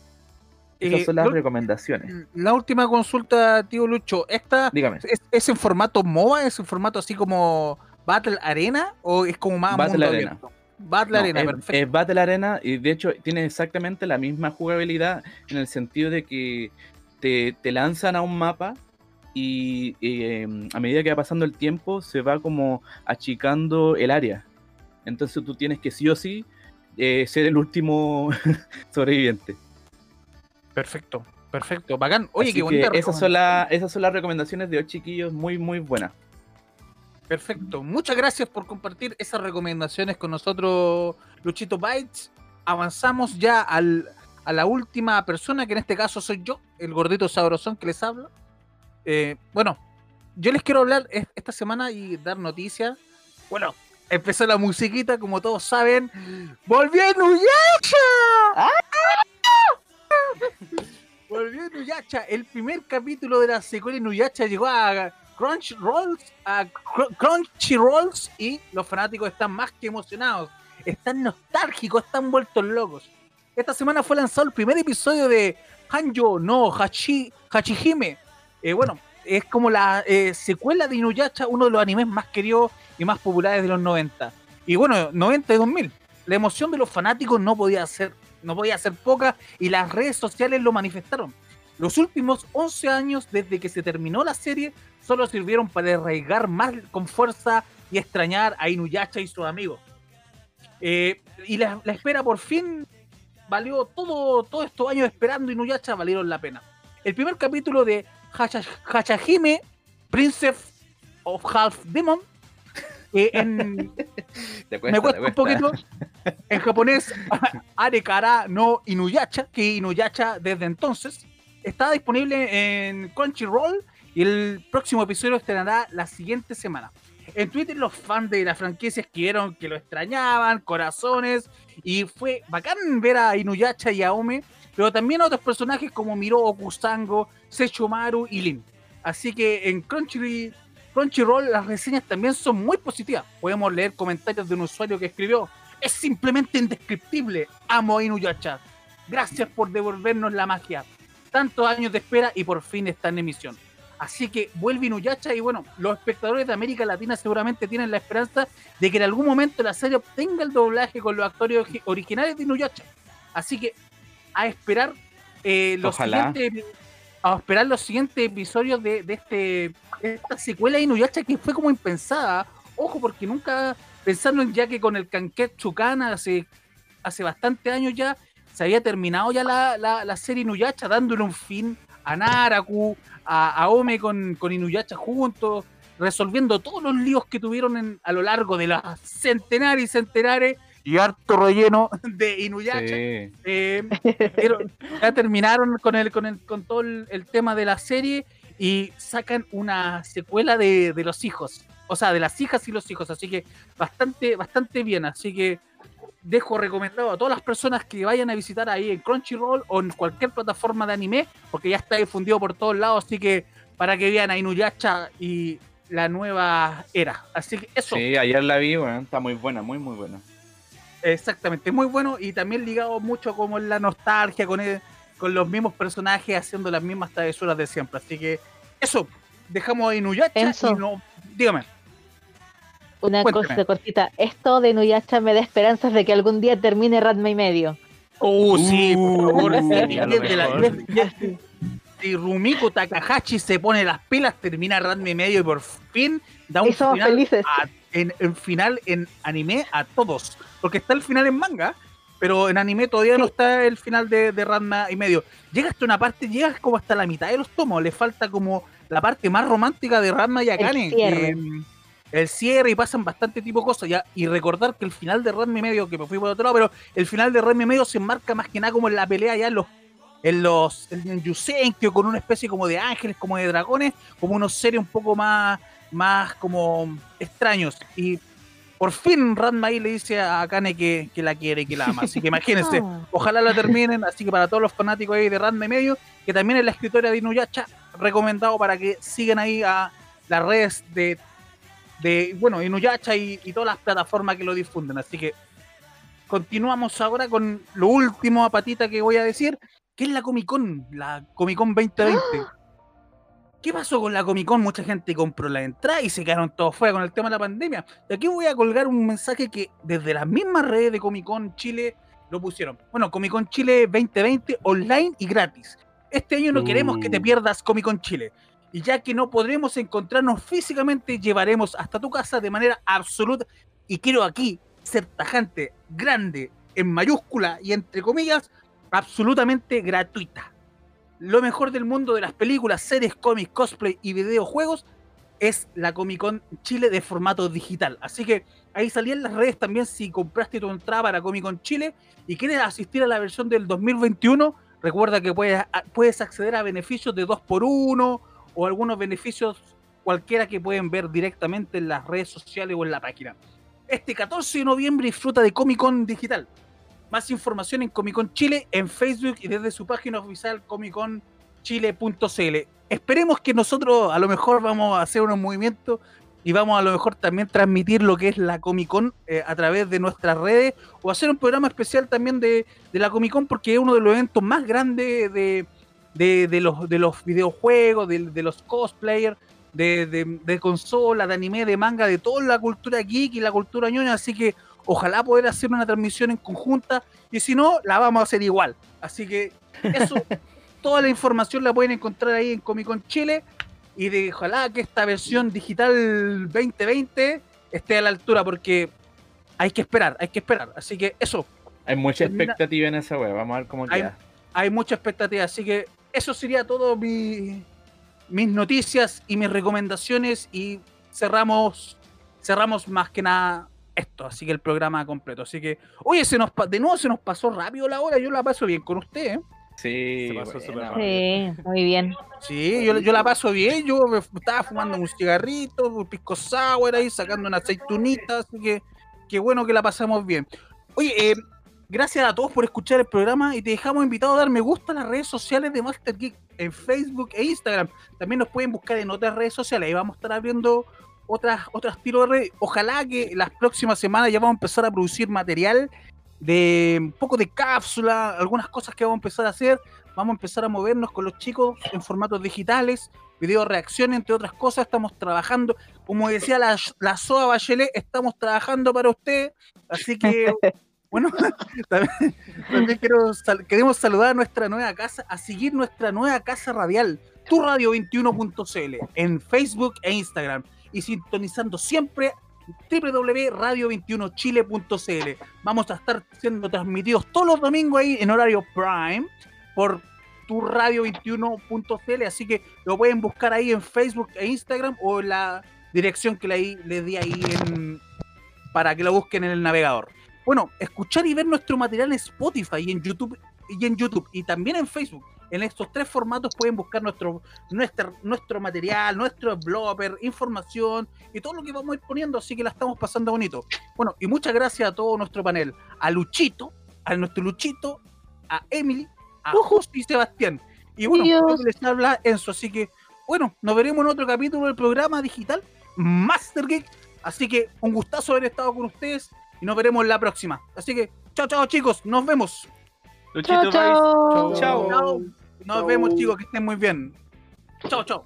Esas Eh, son las lo- recomendaciones. La última consulta, tío Lucho. ¿Esta Dígame. es, es en formato MOBA? ¿Es en formato así como Battle Arena? ¿O es como más Battle mundo Arena. abierto? Battle No, Arena, es, perfecto. es Battle Arena y de hecho tiene exactamente la misma jugabilidad en el sentido de que te, te lanzan a un mapa y eh, a medida que va pasando el tiempo se va como achicando el área. Entonces tú tienes que sí o sí eh, ser el último sobreviviente. Perfecto, perfecto. Bacán. Oye, Así qué bonita que esas son, la- esas son las recomendaciones de hoy, chiquillos, muy, muy buenas. Perfecto. Muchas gracias por compartir esas recomendaciones con nosotros, Luchito Bytes. Avanzamos ya al, a la última persona, que en este caso soy yo, el gordito sabrosón que les hablo. Eh, bueno, yo les quiero hablar es- esta semana y dar noticias. Bueno, empezó la musiquita, como todos saben. ¡Volvió Nuyacha! Volvió Nuyacha. El primer capítulo de la secuela de Nuyacha llegó a Crunchyroll, a Cr- Crunchyrolls y los fanáticos están más que emocionados. Están nostálgicos, están vueltos locos. Esta semana fue lanzado el primer episodio de Hanjo no Hachi, Hachihime. Eh, bueno, es como la eh, secuela de Inuyasha, uno de los animes más queridos y más populares de los 90. Y bueno, 90 y 2000. La emoción de los fanáticos no podía ser, no podía ser poca y las redes sociales lo manifestaron. Los últimos 11 años desde que se terminó la serie solo sirvieron para arraigar más con fuerza y extrañar a Inuyasha y sus amigos. Eh, y la, la espera por fin valió todo, todos estos años esperando Inuyasha valieron la pena. El primer capítulo de Hacha- Hachahime, Princess of Half Demon, eh, en, me cuesta un poquito. En japonés, Arekara no Inuyasha, que Inuyasha desde entonces está disponible en Crunchyroll y el próximo episodio estrenará la siguiente semana. En Twitter los fans de la franquicia escribieron que lo extrañaban, corazones, y fue bacán ver a Inuyasha y a Ome, pero también otros personajes como Miro Okusango, Sechomaru y Lin. Así que en Crunchy, Crunchyroll las reseñas también son muy positivas. Podemos leer comentarios de un usuario que escribió, es simplemente indescriptible, amo a Inuyasha. Gracias por devolvernos la magia. Tantos años de espera y por fin está en emisión. Así que vuelve Inuyasha y bueno, los espectadores de América Latina seguramente tienen la esperanza de que en algún momento la serie obtenga el doblaje con los actores originales de Inuyasha. Así que a esperar eh, los Ojalá. siguientes a esperar los siguientes episodios de, de este de esta secuela de Inuyasha que fue como impensada. Ojo, porque nunca pensando en ya que con el Kanketsu Kana hace, hace bastante años ya se había terminado ya la, la, la serie Inuyasha dándole un fin a Naraku, a, a Ome con, con Inuyasha juntos, resolviendo todos los líos que tuvieron en- a lo largo de las centenares y centenares y harto relleno de Inuyasha. Sí. Eh, pero ya terminaron con el, con el, con todo el, el tema de la serie y sacan una secuela de, de los hijos. O sea, de las hijas y los hijos. Así que bastante, bastante bien. Así que dejo recomendado a todas las personas que vayan a visitar ahí en Crunchyroll o en cualquier plataforma de anime, porque ya está difundido por todos lados. Así que para que vean a Inuyasha y la nueva era. Así que eso. Sí, ayer la vi, bueno, está muy buena, muy, muy buena. Exactamente, muy bueno y también ligado mucho como en la nostalgia con, el- con los mismos personajes haciendo las mismas travesuras de siempre. Así que eso, dejamos a Inuyasha Enzo. y no, dígame. Una Cuénteme. cosa cortita. Esto de Nuyasha me da esperanzas de que algún día termine Ratma y medio. Oh, sí, por favor. Uh, y- Si Rumiko Takahashi se pone las pilas, termina Ranma y medio y por fin da un Y somos final felices. a- en, en final en anime a todos. Porque está el final en manga, pero en anime todavía no está el final de, de Ranma y medio. Llega hasta una parte, llega como hasta la mitad de los tomos. Le falta como la parte más romántica de Ranma y Akane. cierre. el cierre y pasan bastante tipo de cosas. Ya, y recordar que el final de Ranma y medio, que me fui por otro lado, pero el final de Ranma y medio se enmarca más que nada como en la pelea ya en los en los en Yusenkyo con una especie como de ángeles, como de dragones, como unos seres un poco más más como extraños y por fin Ranma ahí le dice a Akane que, que la quiere y que la ama. Así que imagínense, Ah. ojalá la terminen. Así que para todos los fanáticos ahí de Ranma y medio, que también es la escritora de Inuyasha, recomendado para que sigan ahí a las redes de, de bueno, Inuyasha y, y todas las plataformas que lo difunden. Así que continuamos ahora con lo último a patita que voy a decir, que es la Comic Con, la Comic Con 2020. ¿Qué pasó con la Comic Con? Mucha gente compró la entrada y se quedaron todos fuera con el tema de la pandemia. Y aquí voy a colgar un mensaje que desde las mismas redes de Comic Con Chile lo pusieron. Bueno, Comic Con Chile 2020 online y gratis. Este año no queremos que te Uh. pierdas Comic Con Chile. Y ya que no podremos encontrarnos físicamente, llevaremos hasta tu casa de manera absoluta. Y quiero aquí ser tajante, grande, en mayúscula y entre comillas, absolutamente gratuita. Lo mejor del mundo de las películas, series, cómics, cosplay y videojuegos es la Comic Con Chile de formato digital. Así que ahí salían las redes también si compraste tu entrada para Comic Con Chile y quieres asistir a la versión del 2021. Recuerda que puedes, puedes acceder a beneficios de 2x1 o algunos beneficios cualquiera que pueden ver directamente en las redes sociales o en la página. Este 14 de noviembre disfruta de Comic Con Digital. Más información en Comic Con Chile, en Facebook y desde su página oficial comicconchile.cl. Esperemos que nosotros a lo mejor vamos a hacer unos movimientos y vamos a lo mejor también transmitir lo que es la Comic Con eh, a través de nuestras redes o hacer un programa especial también de, de la Comic Con porque es uno de los eventos más grandes de, de, los, de los videojuegos, de, los cosplayers, de, de consola, de anime, de manga, de toda la cultura geek y la cultura ñoña, así que ojalá poder hacer una transmisión en conjunta y si no, la vamos a hacer igual. Así que eso, toda la información la pueden encontrar ahí en Comic Con Chile y de ojalá que esta versión digital 2020 esté a la altura porque hay que esperar, hay que esperar. Así que eso, Hay mucha Termina- expectativa en esa wea. Vamos a ver cómo Hay- queda. hay mucha expectativa. Así que eso sería todo mi, mis noticias y mis recomendaciones y cerramos cerramos más que nada esto, así que el programa completo. Así que, oye, se nos de nuevo se nos pasó rápido la hora, yo la paso bien con usted, ¿eh? Sí, Se pasó buena. Sí, muy bien. Sí, yo, yo la paso bien, yo me estaba fumando un cigarrito, un pisco sour ahí, sacando una aceitunita, así que qué bueno que la pasamos bien. Oye, eh, gracias a todos por escuchar el programa y te dejamos invitado a dar me gusta a las redes sociales de Master Geek en Facebook e Instagram. También nos pueden buscar en otras redes sociales, ahí vamos a estar abriendo otras, otras tiros de redes. Ojalá que las próximas semanas ya vamos a empezar a producir material de un poco de cápsula, algunas cosas que vamos a empezar a hacer. Vamos a empezar a movernos con los chicos en formatos digitales, video reacción, entre otras cosas. Estamos trabajando, como decía la, la SOA Bachelet, estamos trabajando para usted. Así que, bueno, también, también quiero queremos saludar a nuestra nueva casa, a seguir nuestra nueva casa radial, turradio21.cl, en Facebook e Instagram. Y sintonizando siempre www.radio21chile.cl. Vamos a estar siendo transmitidos todos los domingos ahí en horario prime por tu radio21.cl, así que lo pueden buscar ahí en Facebook e Instagram o en la dirección que le, le di ahí en- para que lo busquen en el navegador. Bueno, escuchar y ver nuestro material en Spotify y en YouTube y en YouTube y también en Facebook. En estos tres formatos pueden buscar nuestro, nuestro, nuestro material, nuestro blogger, información y todo lo que vamos a ir poniendo, así que la estamos pasando bonito. Bueno, y muchas gracias a todo nuestro panel, a Luchito, a nuestro Luchito, a Emily, a Justo y Sebastián. Y bueno, creo que les habla Enzo, así que bueno, nos veremos en otro capítulo del programa digital Master Geek. Así que un gustazo haber estado con ustedes y nos veremos la próxima. Así que, chao, chao chicos, nos vemos. Chao, chao. Chao. Nos vemos chicos, que estén muy bien. Chao, chao.